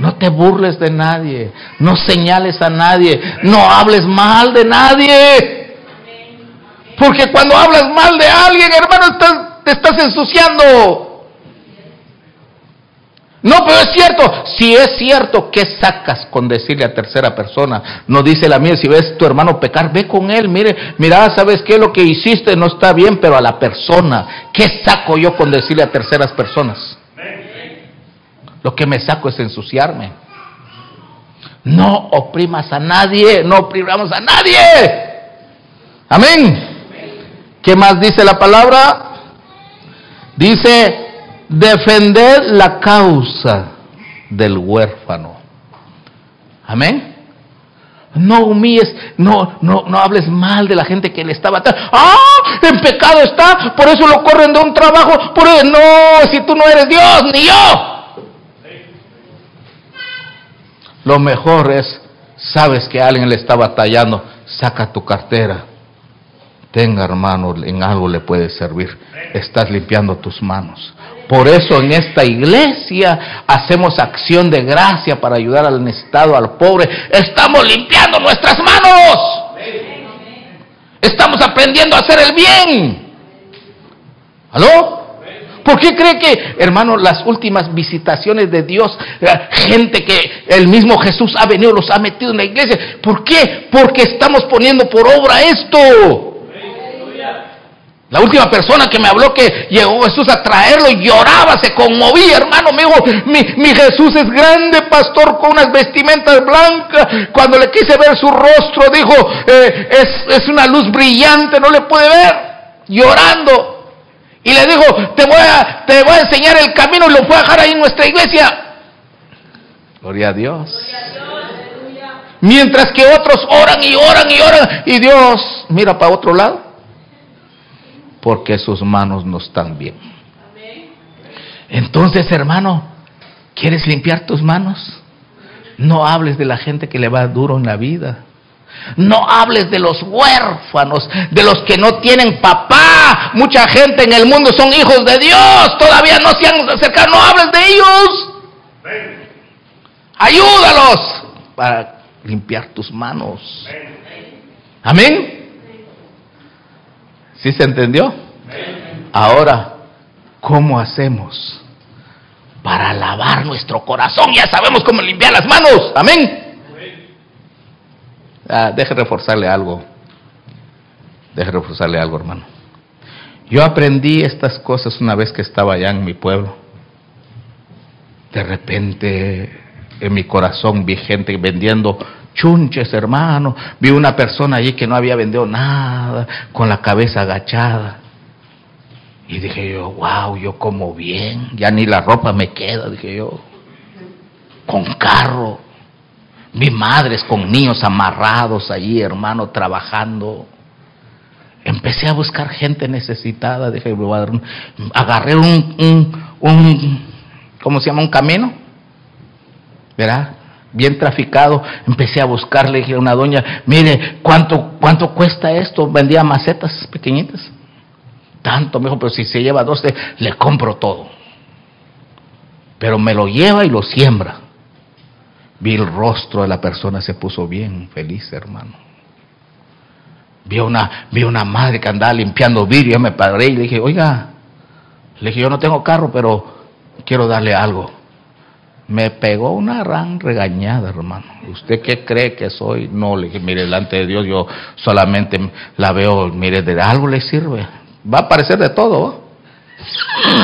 A: No te burles de nadie, no señales a nadie, no hables mal de nadie. Porque cuando hablas mal de alguien, hermano, te estás ensuciando. No, pero es cierto, si es cierto, ¿qué sacas con decirle a tercera persona? No dice la mía, si ves tu hermano pecar, ve con él, mire, mira, ¿sabes qué? Lo que hiciste no está bien, pero a la persona, ¿qué saco yo con decirle a terceras personas? Lo que me saco es ensuciarme. No oprimas a nadie, no oprimamos a nadie. Amén. ¿Qué más dice la palabra? Dice, defender la causa del huérfano. Amén. No humilles, no, no, no hables mal de la gente que le estaba. ¡Ah! En pecado está, por eso lo corren de un trabajo. Por eso, no, si tú no eres Dios, ni yo. Lo mejor es, sabes que alguien le está batallando, saca tu cartera. Tenga hermano, en algo le puede servir. Estás limpiando tus manos. Por eso en esta iglesia hacemos acción de gracia para ayudar al necesitado, al pobre. Estamos limpiando nuestras manos. Estamos aprendiendo a hacer el bien. ¿Aló? ¿Por qué cree que, hermano, las últimas visitaciones de Dios, gente que el mismo Jesús ha venido, los ha metido en la iglesia? ¿Por qué? Porque estamos poniendo por obra esto. La última persona que me habló que llegó Jesús a traerlo lloraba, se conmovía, hermano. Me dijo, mi, Jesús es grande, pastor, con unas vestimentas blancas. Cuando le quise ver su rostro, dijo, eh, es, es una luz brillante, no le puede ver. Llorando. Y le dijo, te voy, a, te voy a enseñar el camino y lo voy a dejar ahí en nuestra iglesia. Gloria a Dios. Mientras que otros oran y oran y oran y Dios mira para otro lado. Porque sus manos no están bien. Entonces, hermano, ¿quieres limpiar tus manos? No hables de la gente que le va duro en la vida. No hables de los huérfanos, de los que no tienen papá. Mucha gente en el mundo son hijos de Dios, todavía no se han acercado. No hables de ellos. Ayúdalos para limpiar tus manos. Amén. ¿Sí se entendió? Ahora, ¿cómo hacemos para lavar nuestro corazón? Ya sabemos cómo limpiar las manos. Amén. Ah, deje reforzarle algo. Deje reforzarle algo, hermano. Yo aprendí estas cosas una vez que estaba allá en mi pueblo. De repente en mi corazón vi gente vendiendo chunches, hermano. Vi una persona allí que no había vendido nada, con la cabeza agachada. Y dije yo, wow, yo como bien, ya ni la ropa me queda, dije yo. Con carro, mis madres con niños amarrados allí, hermano, trabajando. Empecé a buscar gente necesitada. Dije, agarré un, un, un, ¿cómo se llama? Un camino. ¿Verdad? Bien traficado. Empecé a buscar, le dije a una doña, mire, ¿cuánto, cuánto cuesta esto? Vendía macetas pequeñitas. Tanto, me dijo, pero si se lleva 12, le compro todo. Pero me lo lleva y lo siembra. Vi el rostro de la persona, se puso bien feliz, hermano. Vi una, vi una madre que andaba limpiando vidrio, me paré y le dije, oiga, le dije, yo no tengo carro, pero quiero darle algo. Me pegó una gran regañada, hermano. ¿Usted qué cree que soy? No, le dije, mire, delante de Dios yo solamente la veo, mire, de algo le sirve. Va a parecer de todo.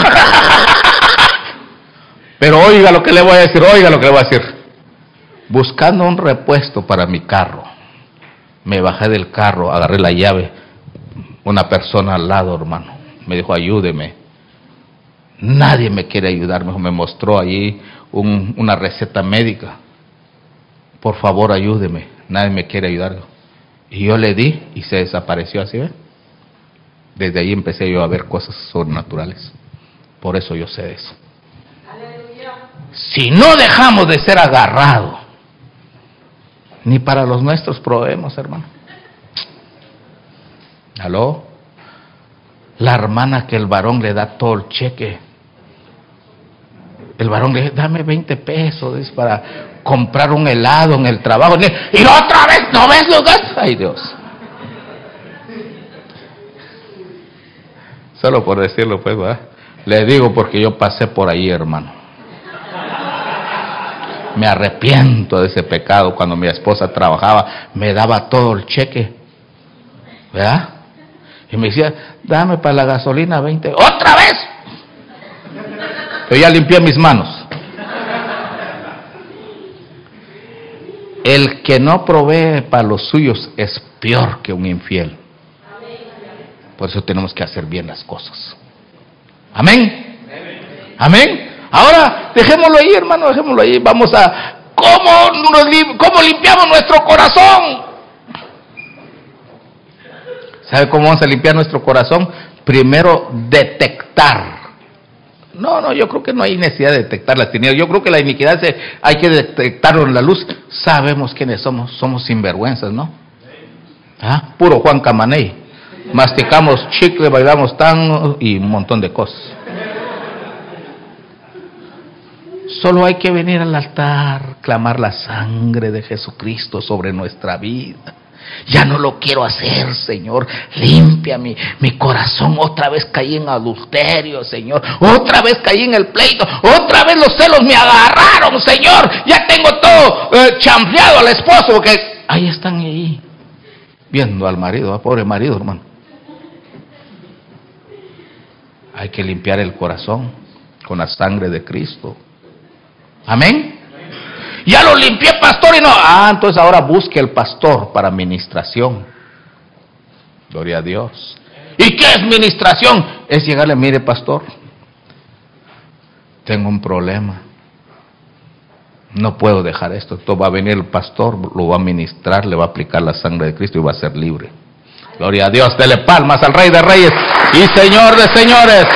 A: Pero oiga lo que le voy a decir, oiga lo que le voy a decir buscando un repuesto para mi carro. Me bajé del carro, agarré la llave. Una persona al lado, hermano, me dijo, ayúdeme. Nadie me quiere ayudar, me mostró allí una receta médica. Por favor, ayúdeme. Nadie me quiere ayudar. Y yo le di y se desapareció así, ¿ve? Desde ahí empecé yo a ver cosas sobrenaturales. Por eso yo sé de eso. Si no dejamos de ser agarrados ni para los nuestros proveemos, hermano. ¿Aló? La hermana que el varón le da todo el cheque. El varón le dice, dame 20 pesos para comprar un helado en el trabajo. Y otra vez, ¿no ves gastos? Ay Dios. Solo por decirlo, pues, ¿verdad? Le digo porque yo pasé por ahí, hermano me arrepiento de ese pecado. Cuando mi esposa trabajaba, me daba todo el cheque. ¿Verdad? Y me decía, dame para la gasolina 20. ¡Otra vez! Pero ya limpié mis manos. El que no provee para los suyos es peor que un infiel. Por eso tenemos que hacer bien las cosas. Amén. Amén. Ahora, dejémoslo ahí, hermano, dejémoslo ahí. Vamos a cómo, cómo limpiamos nuestro corazón. ¿Sabe cómo vamos a limpiar nuestro corazón? Primero, detectar. No, no, yo creo que no hay necesidad de detectar las tinieblas. Yo creo que la iniquidad se, hay que detectarlo en la luz. Sabemos quiénes somos. Somos sinvergüenzas, ¿no? ¿Ah? Puro Juan Camaney. Masticamos chicle, bailamos tango y un montón de cosas. Solo hay que venir al altar, clamar la sangre de Jesucristo sobre nuestra vida. Ya no lo quiero hacer, Señor. Limpia mi, mi corazón. Otra vez caí en adulterio, Señor. Otra vez caí en el pleito. Otra vez los celos me agarraron, Señor. Ya tengo todo eh, al esposo. Porque ahí están ahí. Viendo al marido, pobre marido, hermano. Hay que limpiar el corazón con la sangre de Cristo. Amén. Ya lo limpié, pastor, y no. Ah, entonces ahora busque el pastor para administración. Gloria a Dios. ¿Y qué es ministración? Es llegarle, mire, pastor, tengo un problema. No puedo dejar esto. Esto va a venir el pastor, lo va a ministrar, le va a aplicar la sangre de Cristo y va a ser libre. Gloria a Dios. Dele palmas al Rey de Reyes y Señor de Señores.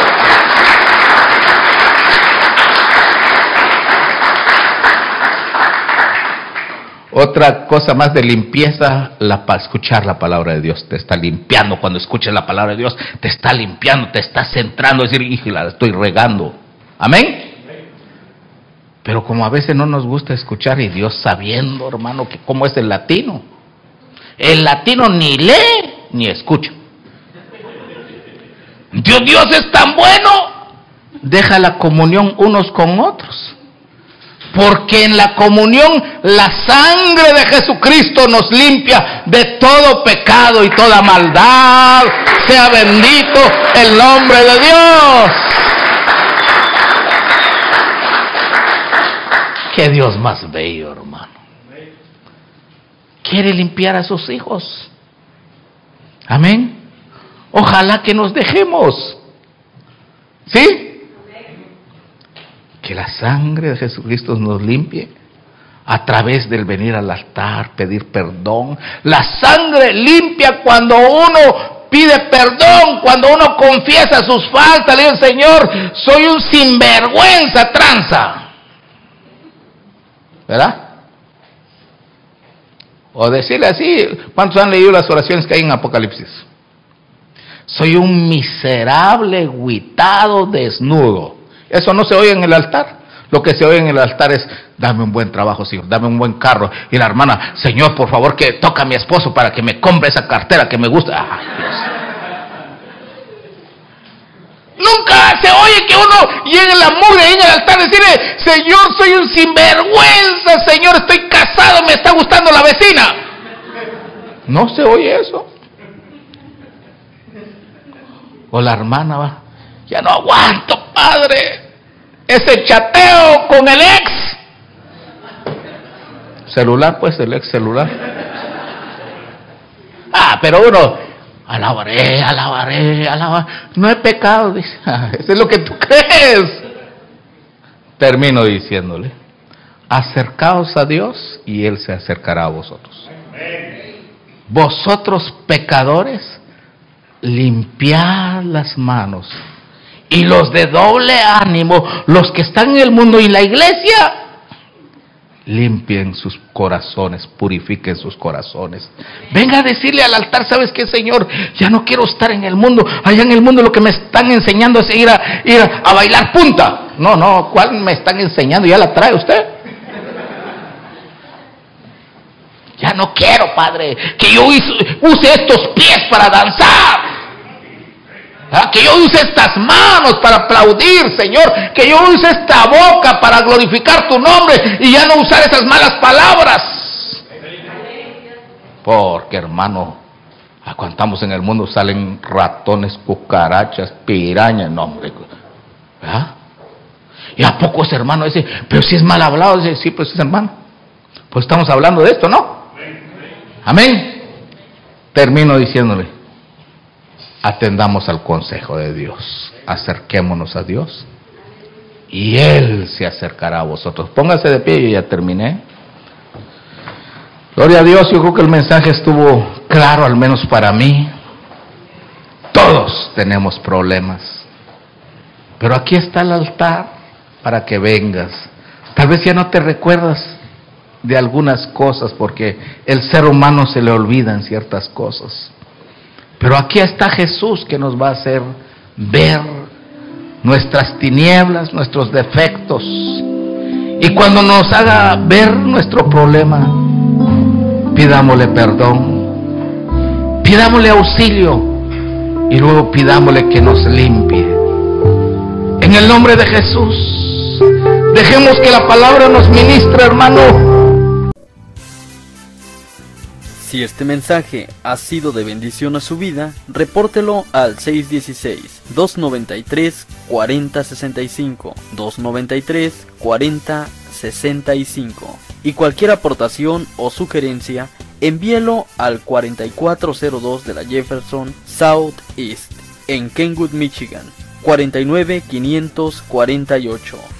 A: Otra cosa más de limpieza, la, escuchar la palabra de Dios. Te está limpiando. Cuando escuchas la palabra de Dios, te está limpiando, te está centrando. Es decir, hijo, la estoy regando. Amén. Pero como a veces no nos gusta escuchar, y Dios sabiendo, hermano, que cómo es el latino. El latino ni lee ni escucha. Dios, Dios es tan bueno, deja la comunión unos con otros. Porque en la comunión la sangre de Jesucristo nos limpia de todo pecado y toda maldad. Sea bendito el nombre de Dios. Qué Dios más bello, hermano. Quiere limpiar a sus hijos. Amén. Ojalá que nos dejemos. ¿Sí? Que la sangre de Jesucristo nos limpie a través del venir al altar, pedir perdón. La sangre limpia cuando uno pide perdón, cuando uno confiesa sus faltas, le dice, Señor, soy un sinvergüenza, tranza. ¿Verdad? O decirle así, ¿cuántos han leído las oraciones que hay en Apocalipsis? Soy un miserable, guitado, desnudo. Eso no se oye en el altar. Lo que se oye en el altar es, dame un buen trabajo, Señor, dame un buen carro. Y la hermana, Señor, por favor, que toca a mi esposo para que me compre esa cartera que me gusta. Nunca se oye que uno llegue en la mugre en el altar y decirle, Señor, soy un sinvergüenza, Señor, estoy casado, me está gustando la vecina. No se oye eso. O la hermana va, ya no aguanto, padre, ese chateo con el ex. Celular, pues, el ex celular. Ah, pero uno, alabaré, alabaré, alabaré. No es pecado, dice. Eso es lo que tú crees. Termino diciéndole, acercaos a Dios y Él se acercará a vosotros. Vosotros pecadores, limpiad las manos. Y los de doble ánimo, los que están en el mundo y la iglesia, limpien sus corazones, purifiquen sus corazones. Venga a decirle al altar, ¿sabes qué, Señor? Ya no quiero estar en el mundo. Allá en el mundo lo que me están enseñando es ir a, ir a bailar punta. No, no, ¿cuál me están enseñando? ¿Ya la trae usted? Ya no quiero, Padre, que yo use estos pies para danzar. ¿Ah? Que yo use estas manos para aplaudir, Señor. Que yo use esta boca para glorificar tu nombre y ya no usar esas malas palabras. Porque, hermano, cuando estamos en el mundo salen ratones, cucarachas, pirañas, no, hombre. ¿Ah? ¿Y a poco ese hermano ese? Pero si es mal hablado, dice, sí, pues es hermano. Pues estamos hablando de esto, ¿no? Amén. Termino diciéndole atendamos al consejo de Dios, acerquémonos a Dios y Él se acercará a vosotros. Póngase de pie, yo ya terminé. Gloria a Dios, yo creo que el mensaje estuvo claro, al menos para mí. Todos tenemos problemas, pero aquí está el altar para que vengas. Tal vez ya no te recuerdas de algunas cosas porque el ser humano se le olvidan ciertas cosas. Pero aquí está Jesús que nos va a hacer ver nuestras tinieblas, nuestros defectos. Y cuando nos haga ver nuestro problema, pidámosle perdón, pidámosle auxilio y luego pidámosle que nos limpie. En el nombre de Jesús, dejemos que la palabra nos ministre, hermano.
B: Si este mensaje ha sido de bendición a su vida, repórtelo al 616-293-4065, 293-4065. Y cualquier aportación o sugerencia, envíelo al 4402 de la Jefferson South East, en Kenwood, Michigan, 49548.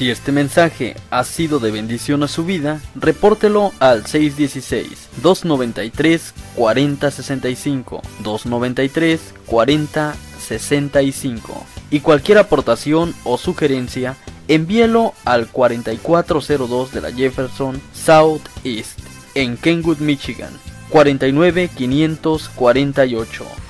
B: Si este mensaje ha sido de bendición a su vida, repórtelo al 616-293-4065, 293-4065. Y cualquier aportación o sugerencia, envíelo al 4402 de la Jefferson South East, en Kenwood, Michigan, 49548.